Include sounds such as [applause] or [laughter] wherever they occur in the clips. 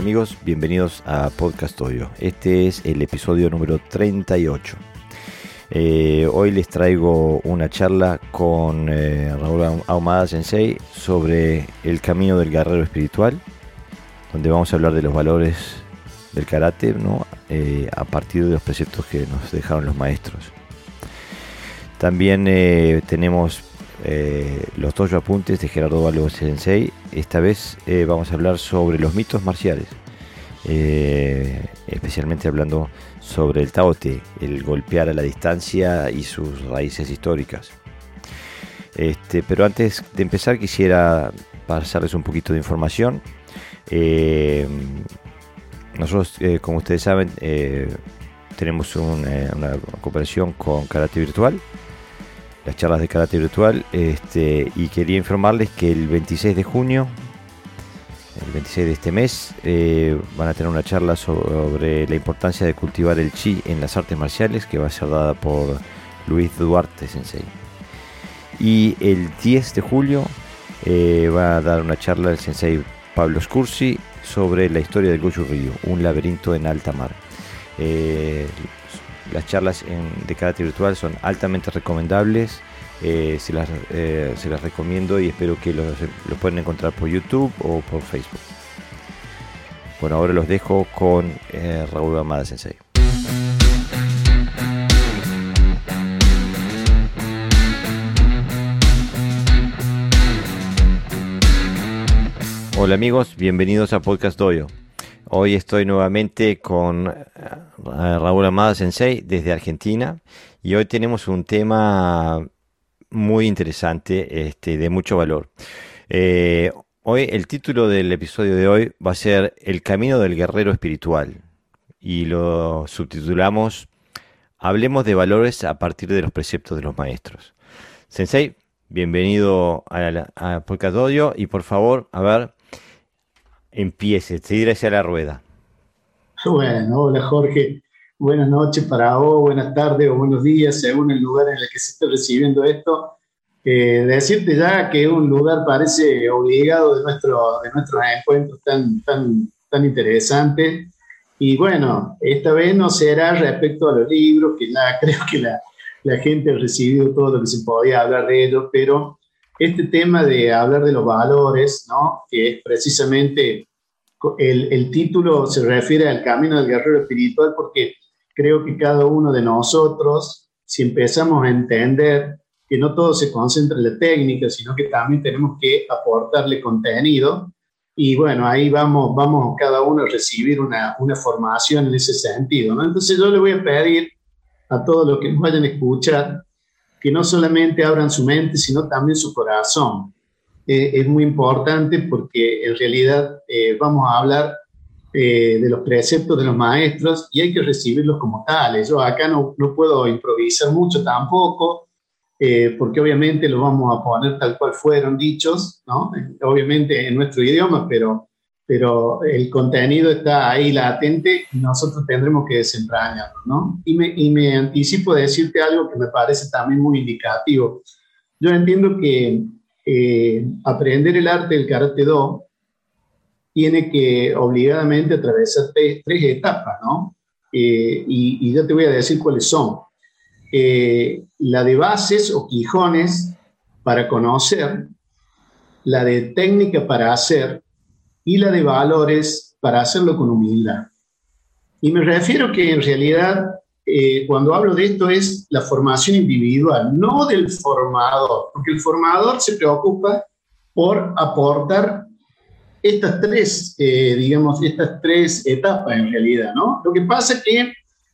amigos, bienvenidos a Podcast Odio. Este es el episodio número 38. Eh, hoy les traigo una charla con eh, Raúl Ahumada Sensei sobre el camino del guerrero espiritual, donde vamos a hablar de los valores del karate ¿no? Eh, a partir de los preceptos que nos dejaron los maestros. También tenemos eh, los dos apuntes de Gerardo Balbo Sensei. Esta vez eh, vamos a hablar sobre los mitos marciales, eh, especialmente hablando sobre el taote, el golpear a la distancia y sus raíces históricas. Este, pero antes de empezar quisiera pasarles un poquito de información. nosotros, como ustedes saben, tenemos una cooperación con Karate Virtual las charlas de karate virtual este, y quería informarles que el 26 de junio, el 26 de este mes, eh, van a tener una charla sobre la importancia de cultivar el chi en las artes marciales que va a ser dada por Luis Duarte Sensei. Y el 10 de julio eh, va a dar una charla el Sensei Pablo Scursi sobre la historia del Goju Ryu, un laberinto en alta mar. Eh, las charlas de karate virtual son altamente recomendables. Eh, se, las, eh, se, las, recomiendo y espero que los, puedan encontrar por YouTube o por Facebook. Bueno, ahora los dejo con eh, Raúl Amada Sensei. Hola amigos, bienvenidos a Podcast Doyo. Hoy estoy nuevamente con eh, Raúl Amada Sensei desde Argentina y hoy tenemos un tema muy interesante, este, de mucho valor. Eh, hoy el título del episodio de hoy va a ser El camino del guerrero espiritual y lo subtitulamos Hablemos de valores a partir de los preceptos de los maestros. Sensei, bienvenido a, a Podcast y por favor, a ver, empiece, seguir hacia la rueda. Bueno, hola Jorge, buenas noches para vos, buenas tardes o buenos días, según el lugar en el que se esté recibiendo esto. Eh, decirte ya que un lugar parece obligado de, nuestro, de nuestros encuentros tan, tan, tan interesantes. Y bueno, esta vez no será respecto a los libros, que la, [laughs] creo que la, la gente ha recibido todo lo que se podía hablar de ellos, pero este tema de hablar de los valores, ¿no? que es precisamente el, el, título se refiere al camino del guerrero espiritual porque creo que cada uno de nosotros, si empezamos a entender que no todo se concentra en la técnica, sino que también tenemos que aportarle contenido, y bueno, ahí vamos, vamos cada uno a recibir una, una formación en ese sentido. ¿no? Entonces yo le voy a pedir a todos los que nos vayan a escuchar que no solamente abran su mente, sino también su corazón. Eh, es muy importante porque en realidad eh, vamos a hablar eh, de los preceptos de los maestros y hay que recibirlos como tales. Yo acá no, no puedo improvisar mucho tampoco, porque obviamente los vamos a poner tal cual fueron dichos, ¿no? obviamente en nuestro idioma, pero pero el contenido está ahí latente y nosotros tendremos que desentrañarlo, ¿no? Y me, y me anticipo de decirte algo que me parece también muy indicativo. Yo entiendo que eh, aprender el arte del karate do tiene que obligadamente atravesar tres, etapas, ¿no? Eh, y, y, ya te voy a decir cuáles son. Eh, la de bases o quijones para conocer, la de técnica para hacer y la de valores para hacerlo con humildad. Y me refiero que en realidad eh, cuando hablo de esto es la formación individual, no del formador, porque el formador se preocupa por aportar estas tres, eh, digamos, estas tres etapas en realidad, ¿no? Lo que pasa es que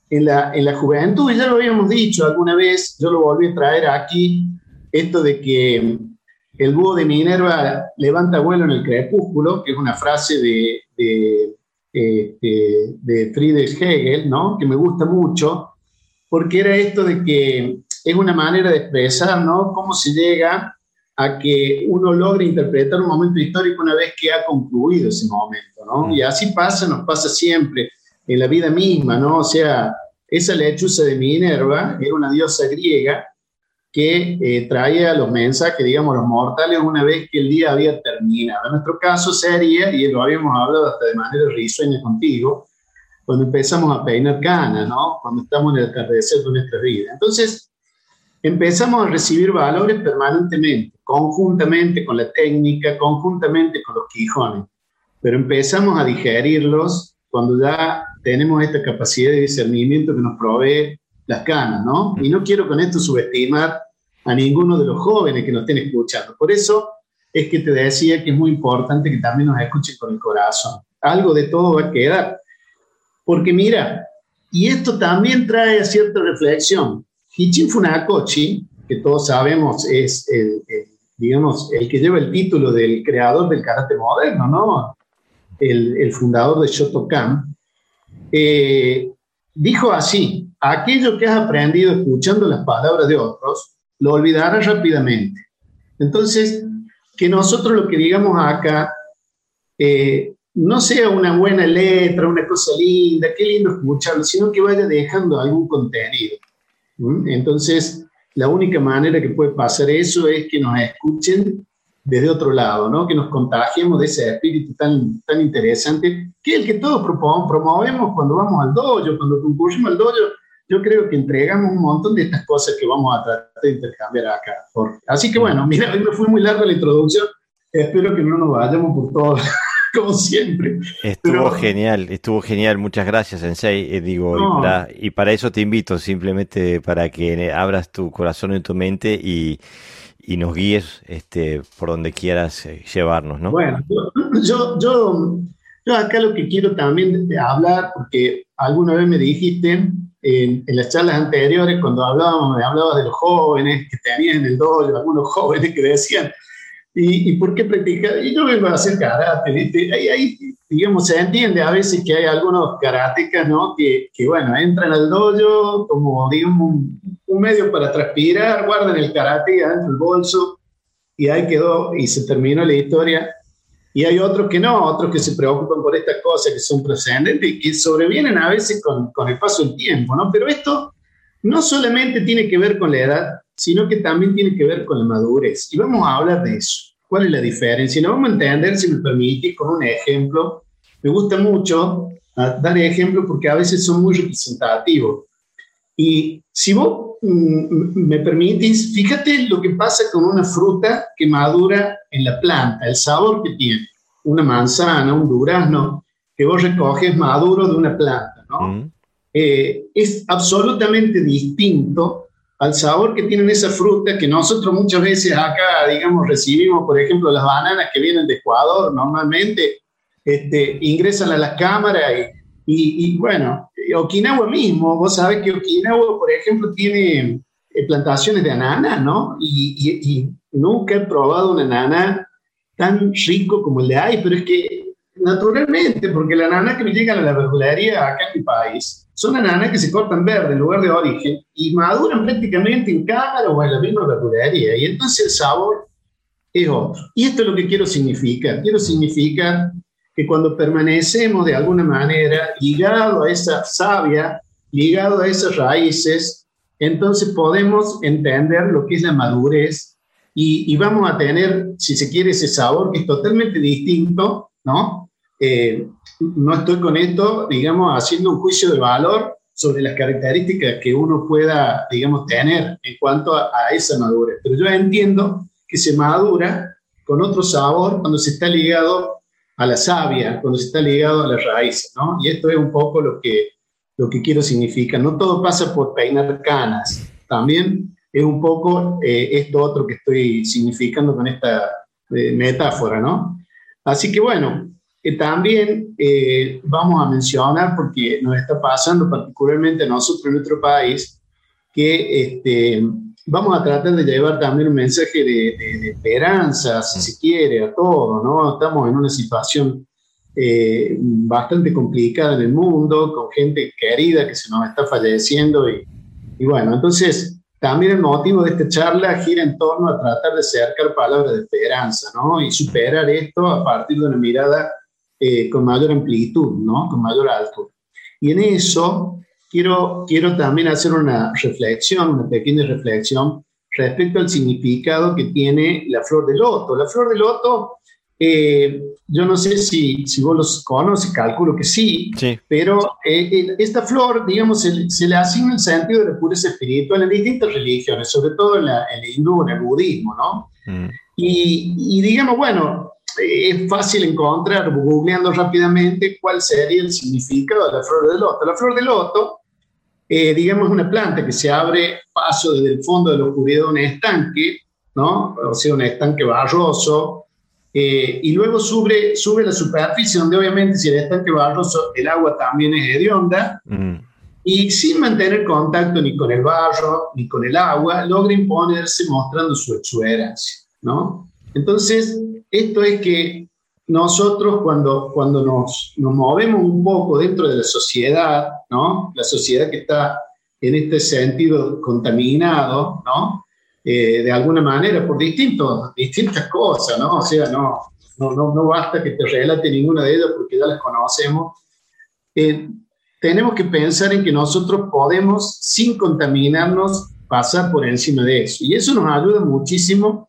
en la, en la juventud, ya lo habíamos dicho alguna vez, yo lo volví a traer aquí, esto de que el búho de Minerva levanta vuelo en el crepúsculo, que es una frase de, de, de, Friedrich Hegel, ¿no? que me gusta mucho, porque era esto de que es una manera de expresar ¿no? cómo se llega a que uno logre interpretar un momento histórico una vez que ha concluido ese momento. ¿no? Mm. Y así pasa, nos pasa siempre en la vida misma, ¿no? O sea, esa lechuza de Minerva era una diosa griega que eh, traía los mensajes, digamos, los mortales una vez que el día había terminado. En nuestro caso sería, y lo habíamos hablado hasta de manera risueña contigo, cuando empezamos a peinar canas, ¿no? Cuando estamos en el atardecer de nuestra vida. Entonces, empezamos a recibir valores permanentemente, conjuntamente con la técnica, conjuntamente con los quijones, pero empezamos a digerirlos cuando ya tenemos esta capacidad de discernimiento que nos provee las canas, ¿no? Y no quiero con esto subestimar a ninguno de los jóvenes que nos estén escuchando. Por eso es que te decía que es muy importante que también nos escuchen con el corazón. Algo de todo va a quedar. Porque mira, y esto también trae cierta reflexión. Hichin Funakoshi, que todos sabemos es el, digamos, el que lleva el título del creador del karate moderno, ¿no? El, el fundador de Shotokan, eh, dijo así, aquello que has aprendido escuchando las palabras de otros, lo olvidarás rápidamente. Entonces, que nosotros lo que digamos acá eh, no sea una buena letra, una cosa linda, qué lindo escucharlo, sino que vaya dejando algún contenido. Entonces, la única manera que puede pasar eso es que nos escuchen desde otro lado, ¿no? que nos contagiemos de ese espíritu tan, tan interesante, que es el que todos promovemos cuando vamos al dojo, cuando concurrimos al dojo, yo creo que entregamos un montón de estas cosas que vamos a tratar de intercambiar acá. Así que bueno, mira, hoy me fue muy larga la introducción, espero que no nos vayamos por todo. [laughs] como siempre. Estuvo genial, estuvo genial, muchas gracias, Sensei. Eh, digo, y, para, y, para, eso te invito, simplemente para que abras tu corazón y tu mente y, y nos guíes este, por donde quieras eh, llevarnos, ¿no? Bueno, yo, yo, yo acá lo que quiero también hablar, porque alguna vez me dijiste en, las charlas anteriores, cuando hablábamos, me hablabas de los jóvenes que tenían en el dojo, algunos jóvenes que decían, ¿y, por qué practicar? Y yo vengo a hacer karate, ¿viste? Ahí, digamos, se entiende a veces que hay algunos karatecas, ¿no? Que, que bueno, entran al dojo como, digamos, un, un medio para transpirar, guardan el karate adentro del bolso y ahí quedó y se terminó la historia y hay otros que no, otros que se preocupan por estas cosas que son trascendentes y que sobrevienen a veces con, con, el paso del tiempo, ¿no? Pero esto no solamente tiene que ver con la edad, sino que también tiene que ver con la madurez. Y vamos a hablar de eso. ¿Cuál es la diferencia? Y lo vamos a entender, si me permite, con un ejemplo. Me gusta mucho ah, dar ejemplos porque a veces son muy representativos. Y si vos mm, me permitís, fíjate lo que pasa con una fruta que madura en la planta, el sabor que tiene. Una manzana, un durazno, que vos recoges maduro de una planta, ¿no? Eh, es absolutamente distinto al sabor que tienen esas frutas que nosotros muchas veces acá, digamos, recibimos, por ejemplo, las bananas que vienen de Ecuador, normalmente este, ingresan a las cámaras y, y bueno, Okinawa mismo, vos sabés que Okinawa, por ejemplo, tiene eh, plantaciones de ananá, ¿no? Y, nunca he probado un ananá tan rico como el de ahí, pero es que naturalmente, porque la ananá que me llegan a la verdulería acá en mi país son ananas que se cortan verde en lugar de origen y maduran prácticamente en cámara o en la misma verdulería. Y entonces el sabor es otro. Y esto es lo que quiero significar. Quiero significar que cuando permanecemos de alguna manera ligado a esa savia, ligado a esas raíces, entonces podemos entender lo que es la madurez y, vamos a tener, si se quiere, ese sabor que es totalmente distinto, ¿no? Eh, no estoy con esto, digamos, haciendo un juicio de valor sobre las características que uno pueda, digamos, tener en cuanto a, a esa madurez. Pero yo entiendo que se madura con otro sabor cuando se está ligado a la savia, cuando se está ligado a las raíces, ¿no? Y esto es un poco lo que, lo que quiero significar. No todo pasa por peinar canas, también es un poco eh, esto otro que estoy significando con esta eh, metáfora, ¿no? Así que bueno, que también eh, vamos a mencionar, porque nos está pasando particularmente a nosotros en nuestro país, que este, vamos a tratar de llevar también un mensaje de, esperanza, si se quiere, a todos, ¿no? Estamos en una situación eh, bastante complicada en el mundo, con gente querida que se nos está falleciendo y, y, bueno, entonces también el motivo de esta charla gira en torno a tratar de acercar palabras de esperanza, ¿no? Y superar esto a partir de una mirada eh, con mayor amplitud, ¿no? Con mayor alto. Y en eso quiero, quiero también hacer una reflexión, una pequeña reflexión respecto al significado que tiene la flor de loto. La flor de loto, eh, yo no sé si, si vos los conoces, calculo que sí, pero eh, esta flor, digamos, se, le asigna el sentido de la pureza espiritual en distintas religiones, sobre todo en, la, el hindú, en el budismo, ¿no? Mm. Y, y, digamos, bueno, es fácil encontrar, googleando rápidamente, cuál sería el significado de la flor de loto. La flor de loto eh, digamos, una planta que se abre paso desde el fondo de la oscuridad de un estanque, ¿no? O sea, un estanque barroso, eh, y luego sube, sube la superficie, donde obviamente si el estanque barroso, el agua también es hedionda, mm. y sin mantener contacto ni con el barro, ni con el agua, logra imponerse mostrando su exuberancia, ¿no? Entonces, esto es que nosotros cuando, cuando nos, nos, movemos un poco dentro de la sociedad, ¿no? La sociedad que está en este sentido contaminado, ¿no? Eh, de alguna manera por distintos, distintas cosas, ¿no? O sea, no, no, no, basta que te relate ninguna de ellas porque ya las conocemos. Eh, tenemos que pensar en que nosotros podemos, sin contaminarnos, pasar por encima de eso. Y eso nos ayuda muchísimo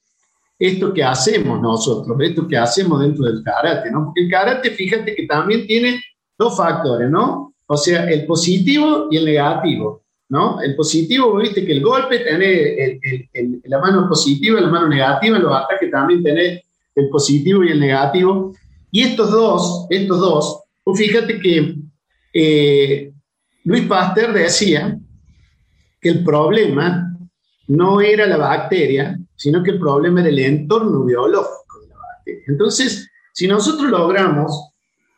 esto que hacemos nosotros, esto que hacemos dentro del karate, ¿no? Porque el karate, fíjate que también tiene dos factores, ¿no? O sea, el positivo y el negativo, ¿no? El positivo, viste que el golpe tiene la mano positiva y la mano negativa, los ataques también tiene el positivo y el negativo. Y estos dos, estos dos, fíjate que eh, Luis Pasteur decía que el problema no era la bacteria, sino que el problema era el entorno biológico de la bacteria. Entonces, si nosotros logramos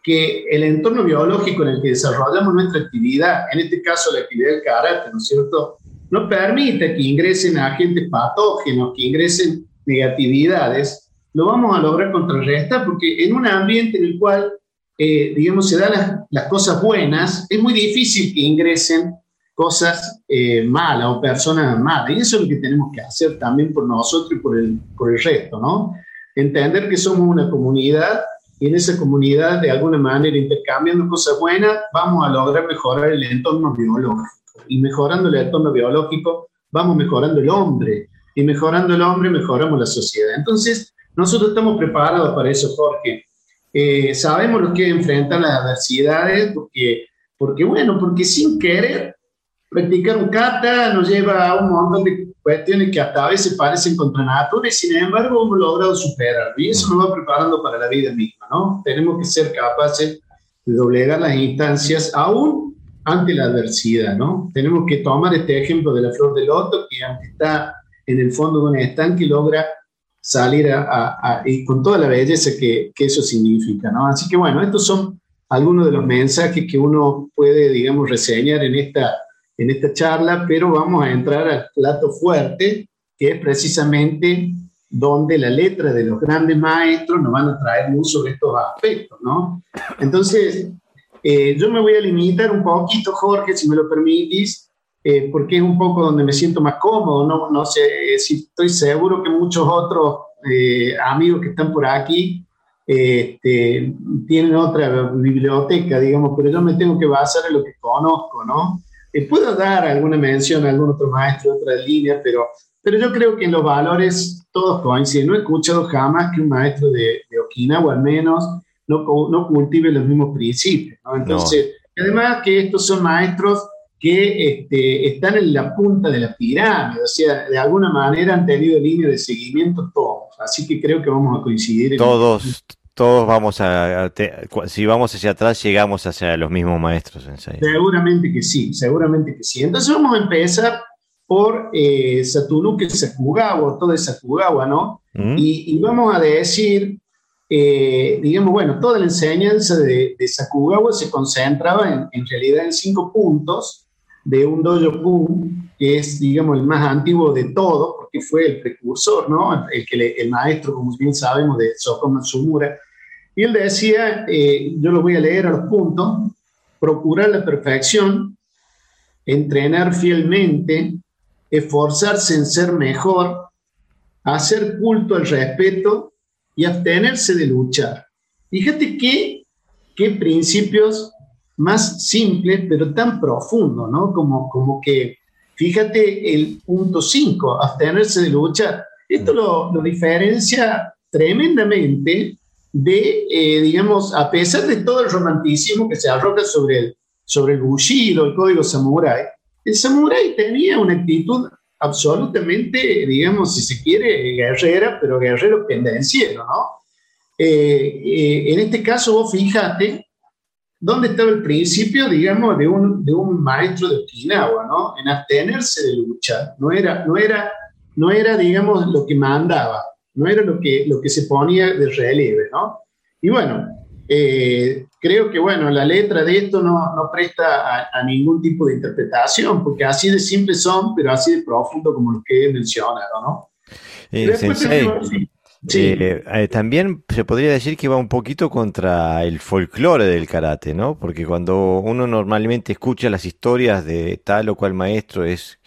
que el entorno biológico en el que desarrollamos nuestra actividad, en este caso la actividad del karate, ¿no es cierto?, no permita que ingresen agentes patógenos, que ingresen negatividades, lo vamos a lograr contrarrestar porque en un ambiente en el cual, eh, digamos, se dan las, las cosas buenas, es muy difícil que ingresen cosas eh, malas o personas malas. Y eso es lo que tenemos que hacer también por nosotros y por el, por el resto, ¿no? Entender que somos una comunidad y en esa comunidad, de alguna manera, intercambiando cosas buenas, vamos a lograr mejorar el entorno biológico. Y mejorando el entorno biológico, vamos mejorando el hombre. Y mejorando el hombre, mejoramos la sociedad. Entonces, nosotros estamos preparados para eso, Jorge. Eh, sabemos lo que es enfrentar las adversidades, porque, porque, bueno, porque sin querer practicar un kata nos lleva a un montón de cuestiones que hasta a veces parecen contra natura y sin embargo hemos logrado superar. Y eso nos va preparando para la vida misma, ¿no? Tenemos que ser capaces de doblegar las instancias aún ante la adversidad, ¿no? Tenemos que tomar este ejemplo de la flor de loto que aunque está en el fondo de un estanque logra salir a, y con toda la belleza que, que eso significa, ¿no? Así que bueno, estos son algunos de los mensajes que uno puede, digamos, reseñar en esta en esta charla, pero vamos a entrar al plato fuerte, que es precisamente donde la letra de los grandes maestros nos van a traer luz sobre estos aspectos, ¿no? Entonces, eh, yo me voy a limitar un poquito, Jorge, si me lo permitís, eh, porque es un poco donde me siento más cómodo, no, no sé si estoy seguro que muchos otros eh, amigos que están por aquí este, tienen otra biblioteca, digamos, pero yo me tengo que basar en lo que conozco, ¿no? Eh, puedo dar alguna mención a algún otro maestro de otra línea, pero, pero yo creo que en los valores todos coinciden. No he escuchado jamás que un maestro de, de Okinawa, al menos, no, no cultive los mismos principios. Entonces, además que estos son maestros que este, están en la punta de la pirámide, o sea, de alguna manera han tenido línea de seguimiento todos. Así que creo que vamos a coincidir. Todos, todos vamos a, si vamos hacia atrás, llegamos hacia los mismos maestros. Seguramente que sí, seguramente que sí. Entonces vamos a empezar por eh, Satunuke Sakugawa, todo es Sakugawa, ¿no? Mm. Y, vamos a decir, eh, digamos, bueno, toda la enseñanza de, de Sakugawa se concentraba en, en, realidad en cinco puntos de un dojo que es, digamos, el más antiguo de todos, porque fue el precursor, ¿no? El, que el maestro, como bien sabemos, de Soko Matsumura, y él decía, eh, yo lo voy a leer a los puntos, procurar la perfección, entrenar fielmente, esforzarse en ser mejor, hacer culto al respeto y abstenerse de luchar. Fíjate qué, qué principios más simples, pero tan profundos, ¿no? Como, como que fíjate el punto 5, abstenerse de luchar. Esto lo, lo diferencia tremendamente de, eh, digamos, a pesar de todo el romanticismo que se arroja sobre el, sobre el bushido, el código samurái, el samurái tenía una actitud absolutamente, digamos, si se quiere, guerrera, pero guerrero pendenciero, ¿no? Eh, eh, en este caso, vos fíjate dónde estaba el principio, digamos, de un, de un maestro de Okinawa, ¿no? En abstenerse de luchar. No era, no era, no era digamos, lo que mandaba, no era lo que, lo que se ponía de relieve, ¿no? Y bueno, eh, creo que, bueno, la letra de esto no, no presta a, ningún tipo de interpretación, porque así de simple son, pero así de profundo como lo que he mencionado, ¿no? Eh, eh, eh, también se podría decir que va un poquito contra el folclore del karate, ¿no? Porque cuando uno normalmente escucha las historias de tal o cual maestro es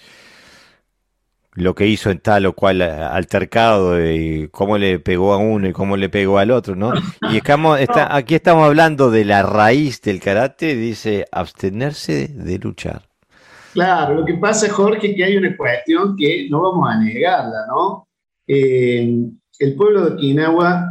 lo que hizo en tal o cual altercado y cómo le pegó a uno y cómo le pegó al otro, ¿no? Y estamos, está, aquí estamos hablando de la raíz del karate, dice abstenerse de luchar. Claro, lo que pasa, Jorge, que hay una cuestión que no vamos a negarla, ¿no? Eh, el pueblo de Okinawa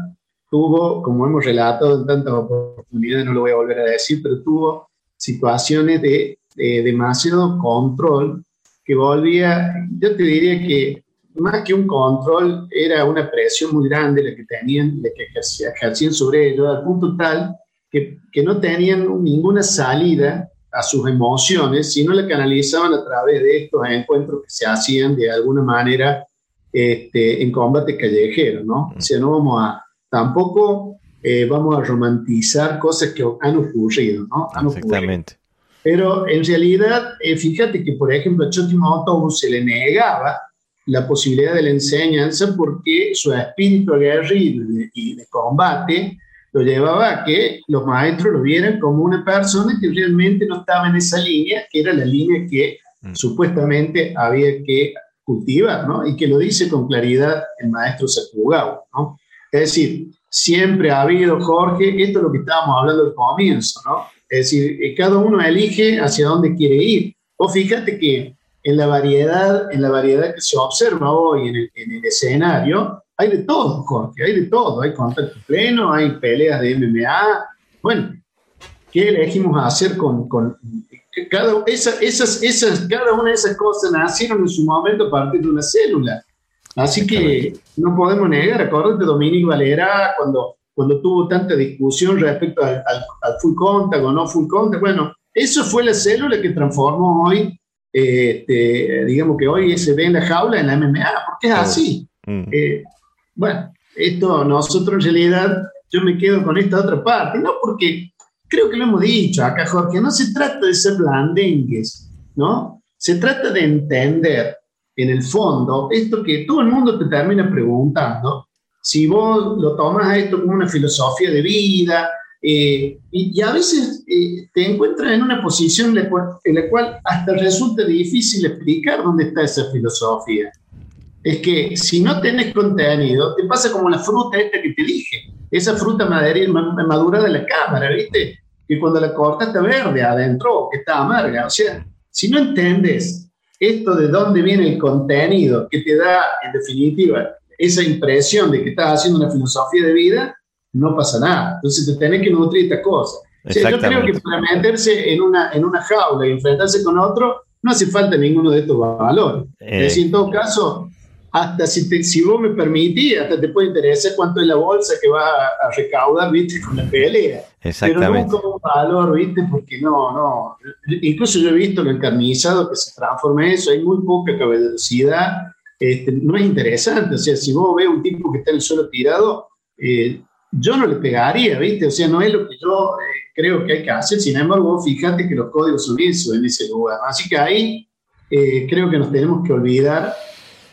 tuvo, como hemos relatado en tantas oportunidades, no lo voy a volver a decir, pero tuvo situaciones de, demasiado control que volvía, yo te diría que más que un control, era una presión muy grande la que tenían, la que ejercían sobre ellos, al punto tal que, que, no tenían ninguna salida a sus emociones, sino la canalizaban a través de estos encuentros que se hacían de alguna manera este, en combate callejero, ¿no? O sea, no vamos a, tampoco eh, vamos a romantizar cosas que han ocurrido, ¿no? Exactamente. Pero en realidad, eh, fíjate que, por ejemplo, a Chotimo se le negaba la posibilidad de la enseñanza porque su espíritu aguerrido y de combate lo llevaba a que los maestros lo vieran como una persona que realmente no estaba en esa línea, que era la línea que mm. supuestamente había que cultivar, ¿no? Y que lo dice con claridad el maestro Sakugawa, ¿no? Es decir, siempre ha habido, Jorge, esto es lo que estábamos hablando al comienzo, ¿no? Es decir, eh, cada uno elige hacia dónde quiere ir. O fíjate que en la variedad, en la variedad que se observa hoy en el, en el escenario, hay de todo, Jorge, hay de todo. Hay contacto pleno, hay peleas de MMA. Bueno, ¿qué elegimos hacer con, con cada, esas, esas, cada una de esas cosas nacieron en su momento a partir de una célula. Así que no podemos negar, acuérdate Dominique Valera cuando, cuando tuvo tanta discusión respecto al, al, full contact o no full contact, bueno, eso fue la célula que transformó hoy, este, digamos que hoy se ve en la jaula en la MMA, porque es así. Mm. Eh, bueno, esto nosotros en realidad, yo me quedo con esta otra parte, no porque creo que lo hemos dicho acá, Jorge, no se trata de ser blandengues, ¿no? Se trata de entender en el fondo esto que todo el mundo te termina preguntando, si vos lo tomas a esto como una filosofía de vida, eh, y, a veces eh, te encuentras en una posición en la, cual, hasta resulta difícil explicar dónde está esa filosofía. Es que si no tenés contenido, te pasa como la fruta esta que te dije, esa fruta madura de la cámara, ¿viste? que cuando la cortas está verde adentro, que está amarga. O sea, si no entiendes esto de dónde viene el contenido que te da, en definitiva, esa impresión de que estás haciendo una filosofía de vida, no pasa nada. Entonces te tenés que nutrir esta cosa. O sea, yo creo que para meterse en una, en una jaula y enfrentarse con otro, no hace falta ninguno de estos valores. Es decir, en todo caso, hasta si, te, si vos me permitís, hasta te puede interesar cuánto es la bolsa que va a, recaudar, viste, con la pelea. Exactamente. Pero no como un valor, viste, porque no, no. Incluso yo he visto lo encarnizado que se transforma en eso, hay muy poca caballerosidad, este, no es interesante, o sea, si vos ves un tipo que está en el suelo tirado, eh, yo no le pegaría, viste, o sea, no es lo que yo eh, creo que hay que hacer, sin embargo, fíjate que los códigos son eso en ese lugar. Así que ahí eh, creo que nos tenemos que olvidar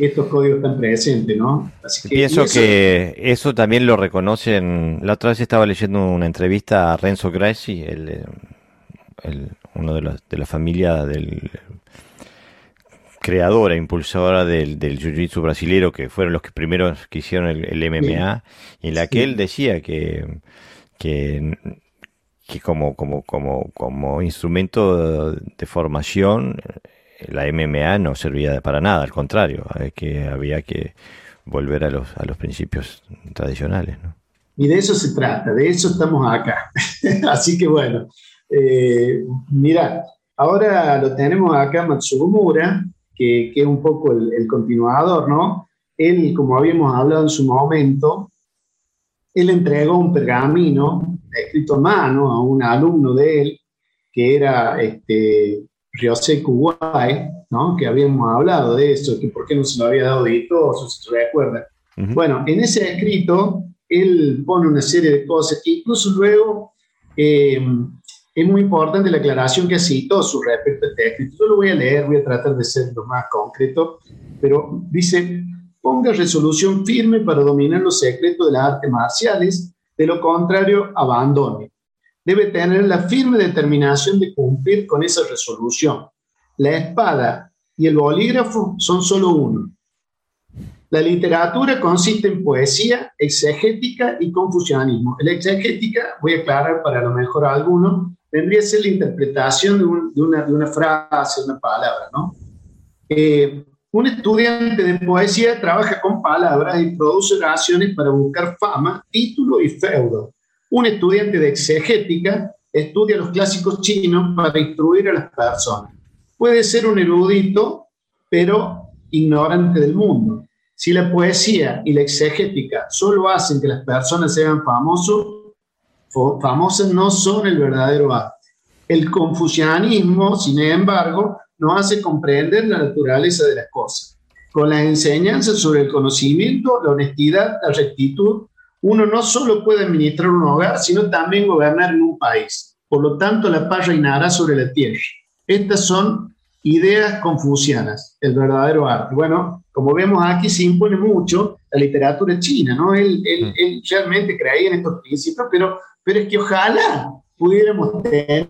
estos códigos están presentes, ¿no? Así que, Pienso que eso también lo reconocen. La otra vez estaba leyendo una entrevista a Renzo Gracie, el, uno de, los, de la familia del creadora, impulsora del, del jiu-jitsu brasilero, que fueron los que primeros que hicieron el, MMA, y en la que él decía que, que, que como, como, como, como instrumento de formación la MMA no servía para nada, al contrario, que había que volver a los, a los principios tradicionales. Y de eso se trata, de eso estamos acá. [laughs] Así que bueno, eh, mira, ahora lo tenemos acá Matsumura, que, que es un poco el, el, continuador, ¿no? Él, como habíamos hablado en su momento, él entregó un pergamino escrito a mano a un alumno de él, que era este, Ryosei Kuwai, ¿no? que habíamos hablado de eso, que por qué no se lo había dado editoso, si se recuerda. Bueno, en ese escrito él pone una serie de cosas, incluso luego eh, es muy importante la aclaración que citó su respecto a este escrito. Yo lo voy a leer, voy a tratar de ser lo más concreto, pero dice, ponga resolución firme para dominar los secretos de las artes marciales, de lo contrario, abandone. Debe tener la firme determinación de cumplir con esa resolución. La espada y el bolígrafo son solo uno. La literatura consiste en poesía, exegética y confucianismo. La exegética, voy a aclarar para lo mejor a alguno, tendría que ser la interpretación de, una, de una, frase, una palabra, ¿no? Eh, un estudiante de poesía trabaja con palabras y produce oraciones para buscar fama, título y feudo. Un estudiante de exegética estudia los clásicos chinos para instruir a las personas. Puede ser un erudito, pero ignorante del mundo. Si la poesía y la exegética solo hacen que las personas sean famosos, famosas no son el verdadero arte. El confucianismo, sin embargo, nos hace comprender la naturaleza de las cosas. Con las enseñanzas sobre el conocimiento, la honestidad, la rectitud, uno no solo puede administrar un hogar, sino también gobernar en un país. Por lo tanto, la paz reinará sobre la tierra. Estas son ideas confucianas, el verdadero arte. Bueno, como vemos aquí se impone mucho la literatura china, ¿no? Él, él, él realmente creía en estos principios, pero, pero es que ojalá pudiéramos tener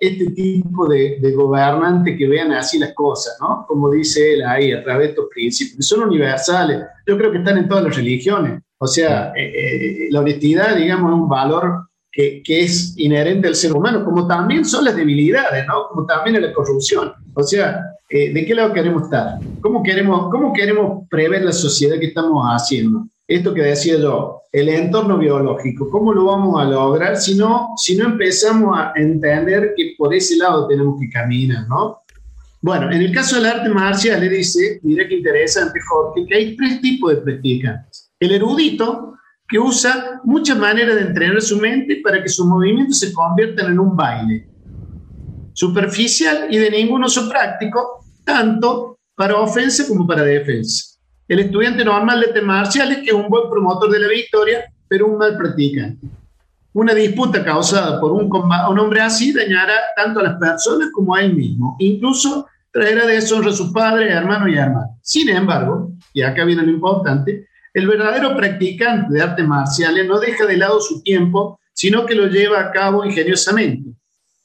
este tipo de, de gobernantes que vean así las cosas, ¿no? Como dice él ahí, a través de estos principios, son universales, yo creo que están en todas las religiones, o sea, eh, eh, la honestidad, digamos, es un valor que, que, es inherente al ser humano, como también son las debilidades, ¿no? Como también la corrupción. O sea, eh, ¿de qué lado queremos estar? ¿Cómo queremos, ¿Cómo queremos prever la sociedad que estamos haciendo? Esto que decía yo, el entorno biológico, ¿cómo lo vamos a lograr si no, si no empezamos a entender que por ese lado tenemos que caminar, ¿no? Bueno, en el caso del arte marcial, le dice, mira qué interesante, Jorge, que hay tres tipos de practicantes. El erudito, que usa muchas maneras de entrenar su mente para que sus movimientos se conviertan en un baile. Superficial y de ningún uso práctico, tanto para ofensa como para defensa. El estudiante normal de artes marciales, que es un buen promotor de la victoria, pero un mal practicante. Una disputa causada por un, un hombre así dañará tanto a las personas como a él mismo. Incluso traerá deshonra a sus padres, hermanos y hermanas. Sin embargo, y acá viene lo importante, el verdadero practicante de artes marciales no deja de lado su tiempo, sino que lo lleva a cabo ingeniosamente.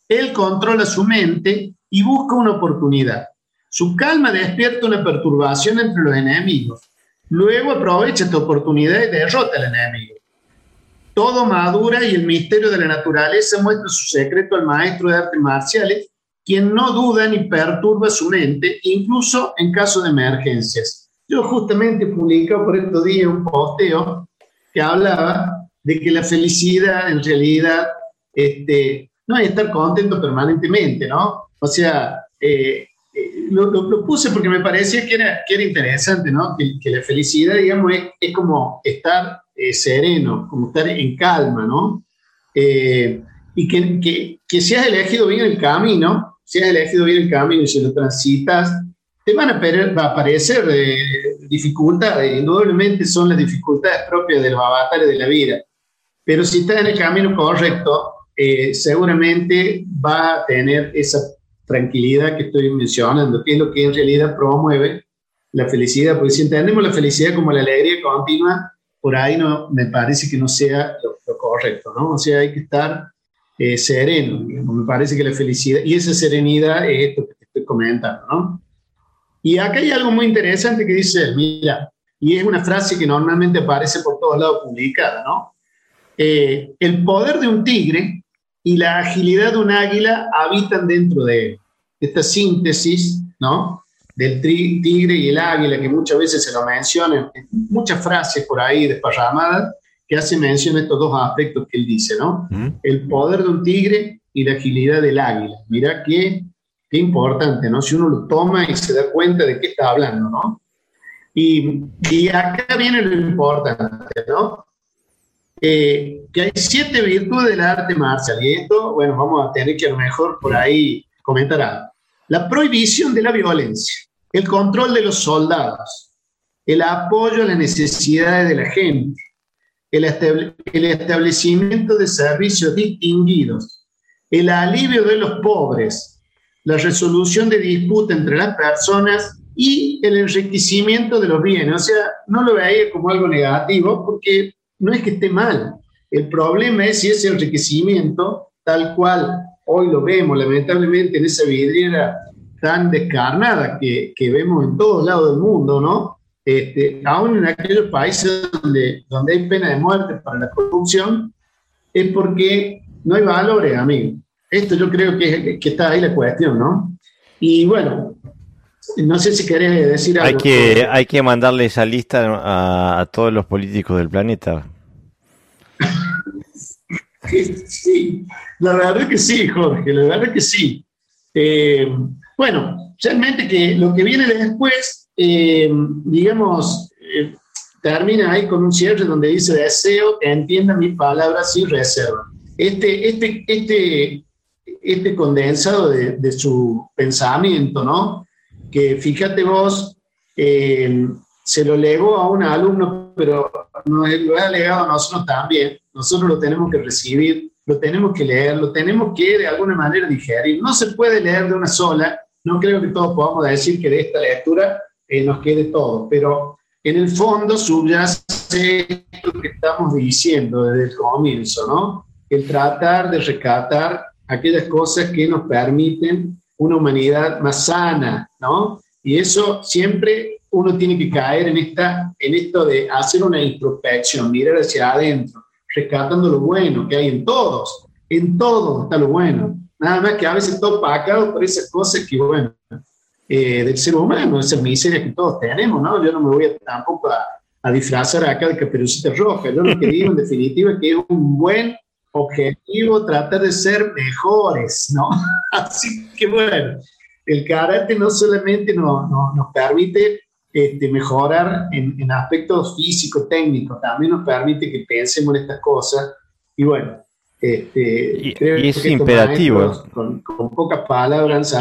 Él controla su mente y busca una oportunidad. Su calma despierta una perturbación entre los enemigos. Luego aprovecha esta oportunidad y derrota al enemigo. Todo madura y el misterio de la naturaleza muestra su secreto al maestro de artes marciales, quien no duda ni perturba su mente, incluso en caso de emergencias. Yo justamente publiqué por estos días un posteo que hablaba de que la felicidad en realidad este, no es estar contento permanentemente, ¿no? O sea, eh, lo, puse porque me parecía que era, que era interesante, ¿no? Que, la felicidad, digamos, es, como estar eh, sereno, como estar en calma, ¿no? Eh, y que, que, que, si has elegido bien el camino, si has elegido bien el camino y si lo transitas, te van a, aparecer eh, dificultades, indudablemente son las dificultades propias de los avatares de la vida, pero si estás en el camino correcto, seguramente va a tener esa tranquilidad que estoy mencionando, que es lo que en realidad promueve la felicidad, porque si entendemos la felicidad como la alegría continua, por ahí no, me parece que no sea lo, correcto, ¿no? O sea, hay que estar eh, sereno, me parece que la felicidad, y esa serenidad es esto que te estoy comentando, ¿no? Y acá hay algo muy interesante que dice, mira, y es una frase que normalmente aparece por todos lados publicada, ¿no? Eh, el poder de un tigre y la agilidad de un águila habitan dentro de él. Esta síntesis ¿no? Del tigre y el águila, que muchas veces se lo mencionan, muchas frases por ahí desparramadas, que hacen mención a estos dos aspectos que él dice, ¿no? El poder de un tigre y la agilidad del águila. Mira qué, qué importante, ¿no? Si uno lo toma y se da cuenta de qué está hablando, ¿no? Y, y acá viene lo importante, ¿no? Eh, que hay siete virtudes del arte marcial. Y esto, bueno, vamos a tener que a lo mejor por ahí comentar algo. La prohibición de la violencia, el control de los soldados, el apoyo a las necesidades de la gente, el, el establecimiento de servicios distinguidos, el alivio de los pobres, la resolución de disputas entre las personas y el enriquecimiento de los bienes. O sea, no lo veía como algo negativo porque no es que esté mal. El problema es si ese enriquecimiento, tal cual hoy lo vemos lamentablemente en esa vidriera tan descarnada que, que vemos en todos lados del mundo, ¿no? Este, aún en aquellos países donde, donde hay pena de muerte para la corrupción, es porque no hay valores, amigo. Esto yo creo que, que está ahí la cuestión, ¿no? Y bueno, no sé si querés decir algo. Hay que, hay que mandarle esa lista a, a todos los políticos del planeta. [laughs] sí, la verdad que sí, Jorge, la verdad que sí. Eh, bueno, realmente que lo que viene después, eh, digamos, eh, termina ahí con un cierre donde dice deseo que entienda mis palabras sin reserva. Este, este, este, este condensado de, de su pensamiento, ¿no? Que fíjate vos, se lo legó a un alumno, pero nos lo ha legado a nosotros también. Nosotros lo tenemos que recibir, lo tenemos que leer, lo tenemos que de alguna manera digerir. No se puede leer de una sola. No creo que todos podamos decir que de esta lectura eh, nos quede todo, pero en el fondo subyace esto que estamos diciendo desde el comienzo, ¿no? El tratar de rescatar aquellas cosas que nos permiten una humanidad más sana, ¿no? Y eso siempre uno tiene que caer en, esta, en esto de hacer una introspección, mirar hacia adentro, rescatando lo bueno que hay en todos. En todos está lo bueno. Nada más que a veces está opacado por esas cosas que, bueno, eh, del ser humano, esa miseria que todos tenemos, ¿no? Yo no me voy a, tampoco a, a disfrazar acá de caperucita roja. Yo lo que digo en definitiva es que es un buen objetivo tratar de ser mejores, ¿no? [laughs] Así que bueno, el karate no solamente nos, nos permite este, mejorar en, aspectos físicos, técnicos, también nos permite que pensemos en estas cosas. Y bueno, este, y, es imperativo. Con, pocas palabras,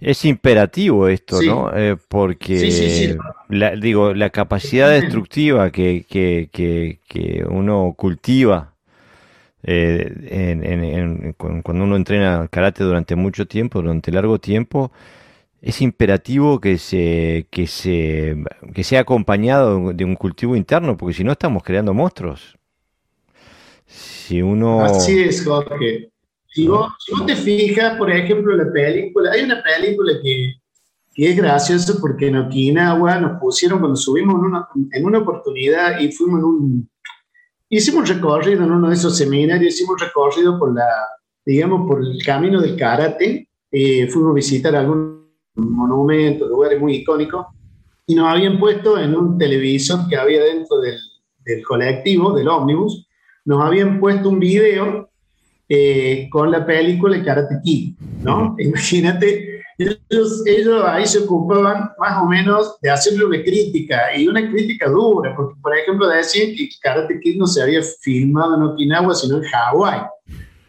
Es imperativo esto, ¿no? Eh, porque, La, digo, la capacidad destructiva que, que, que, uno cultiva eh, cuando uno entrena karate durante mucho tiempo, durante largo tiempo, es imperativo que se, que se que sea acompañado de un cultivo interno, porque si no estamos creando monstruos. Si uno. Así es, Jorge. Si vos, te fijas, por ejemplo, la película, hay una película que, que es graciosa porque en Okinawa nos pusieron cuando subimos en una, en una oportunidad y fuimos en un. Hicimos recorrido en uno de esos seminarios, hicimos recorrido por la, digamos, por el camino del karate. Eh, fuimos a visitar algunos monumentos, lugares muy icónicos, y nos habían puesto en un televisor que había dentro del, del colectivo, del ómnibus, nos habían puesto un video eh, con la película Karate Kid, ¿no? Imagínate, ellos, ellos, ahí se ocupaban más o menos de hacerle una crítica, y una crítica dura, porque por ejemplo decían que Karate Kid no se había filmado en Okinawa, sino en Hawái,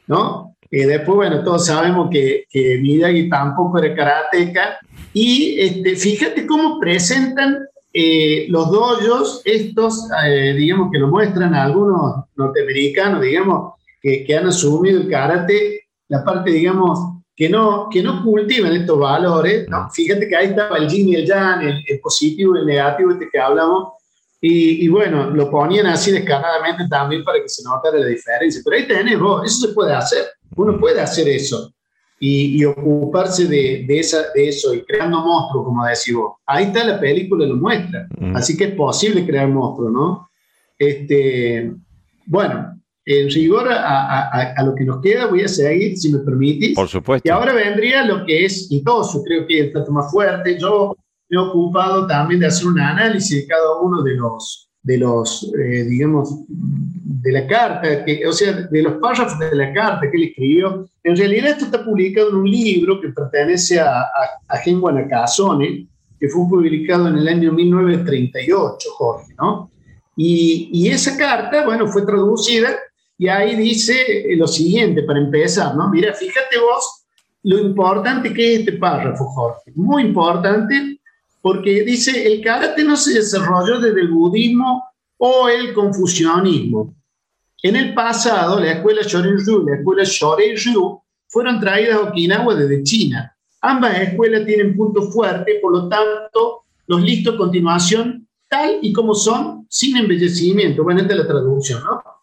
¿no? Y después, bueno, todos sabemos que, que Miyagi tampoco era karateca. Y este, fíjate cómo presentan eh, los dojos, estos, eh, digamos, que lo muestran a algunos norteamericanos, digamos, que, que, han asumido el karate, la parte, digamos, que no, que no cultivan estos valores. ¿no? Fíjate que ahí estaba el yin y el yang, el, positivo y el negativo, este que hablamos. Y, y, bueno, lo ponían así descaradamente también para que se notara la diferencia. Pero ahí tenés vos, eso se puede hacer. Uno puede hacer eso y, ocuparse de, esa, de eso y creando monstruos, como decís vos. Ahí está la película, lo muestra. Así que es posible crear monstruos, ¿no? Este, bueno, en rigor a, lo que nos queda, voy a seguir, si me permitís. Por supuesto. Y ahora vendría lo que es Itosu, creo que el plato más fuerte. Yo me he ocupado también de hacer un análisis de cada uno de los, de los eh, digamos, de la carta, que, o sea, de los párrafos de la carta que él escribió. En realidad esto está publicado en un libro que pertenece a, a, a Gen Guanacazone, que fue publicado en el año 1938, Jorge, ¿no? Y, y, esa carta, bueno, fue traducida y ahí dice lo siguiente, para empezar, ¿no? Mira, fíjate vos lo importante que es este párrafo, Jorge. Muy importante, porque dice, el karate no se desarrolló desde el budismo o el confucianismo. En el pasado, la escuela Shorin-ryu la escuela Shorei-ryu fueron traídas a Okinawa desde China. Ambas escuelas tienen puntos fuertes, por lo tanto, los listo a continuación tal y como son, sin embellecimiento. Bueno, esta es la traducción, ¿no?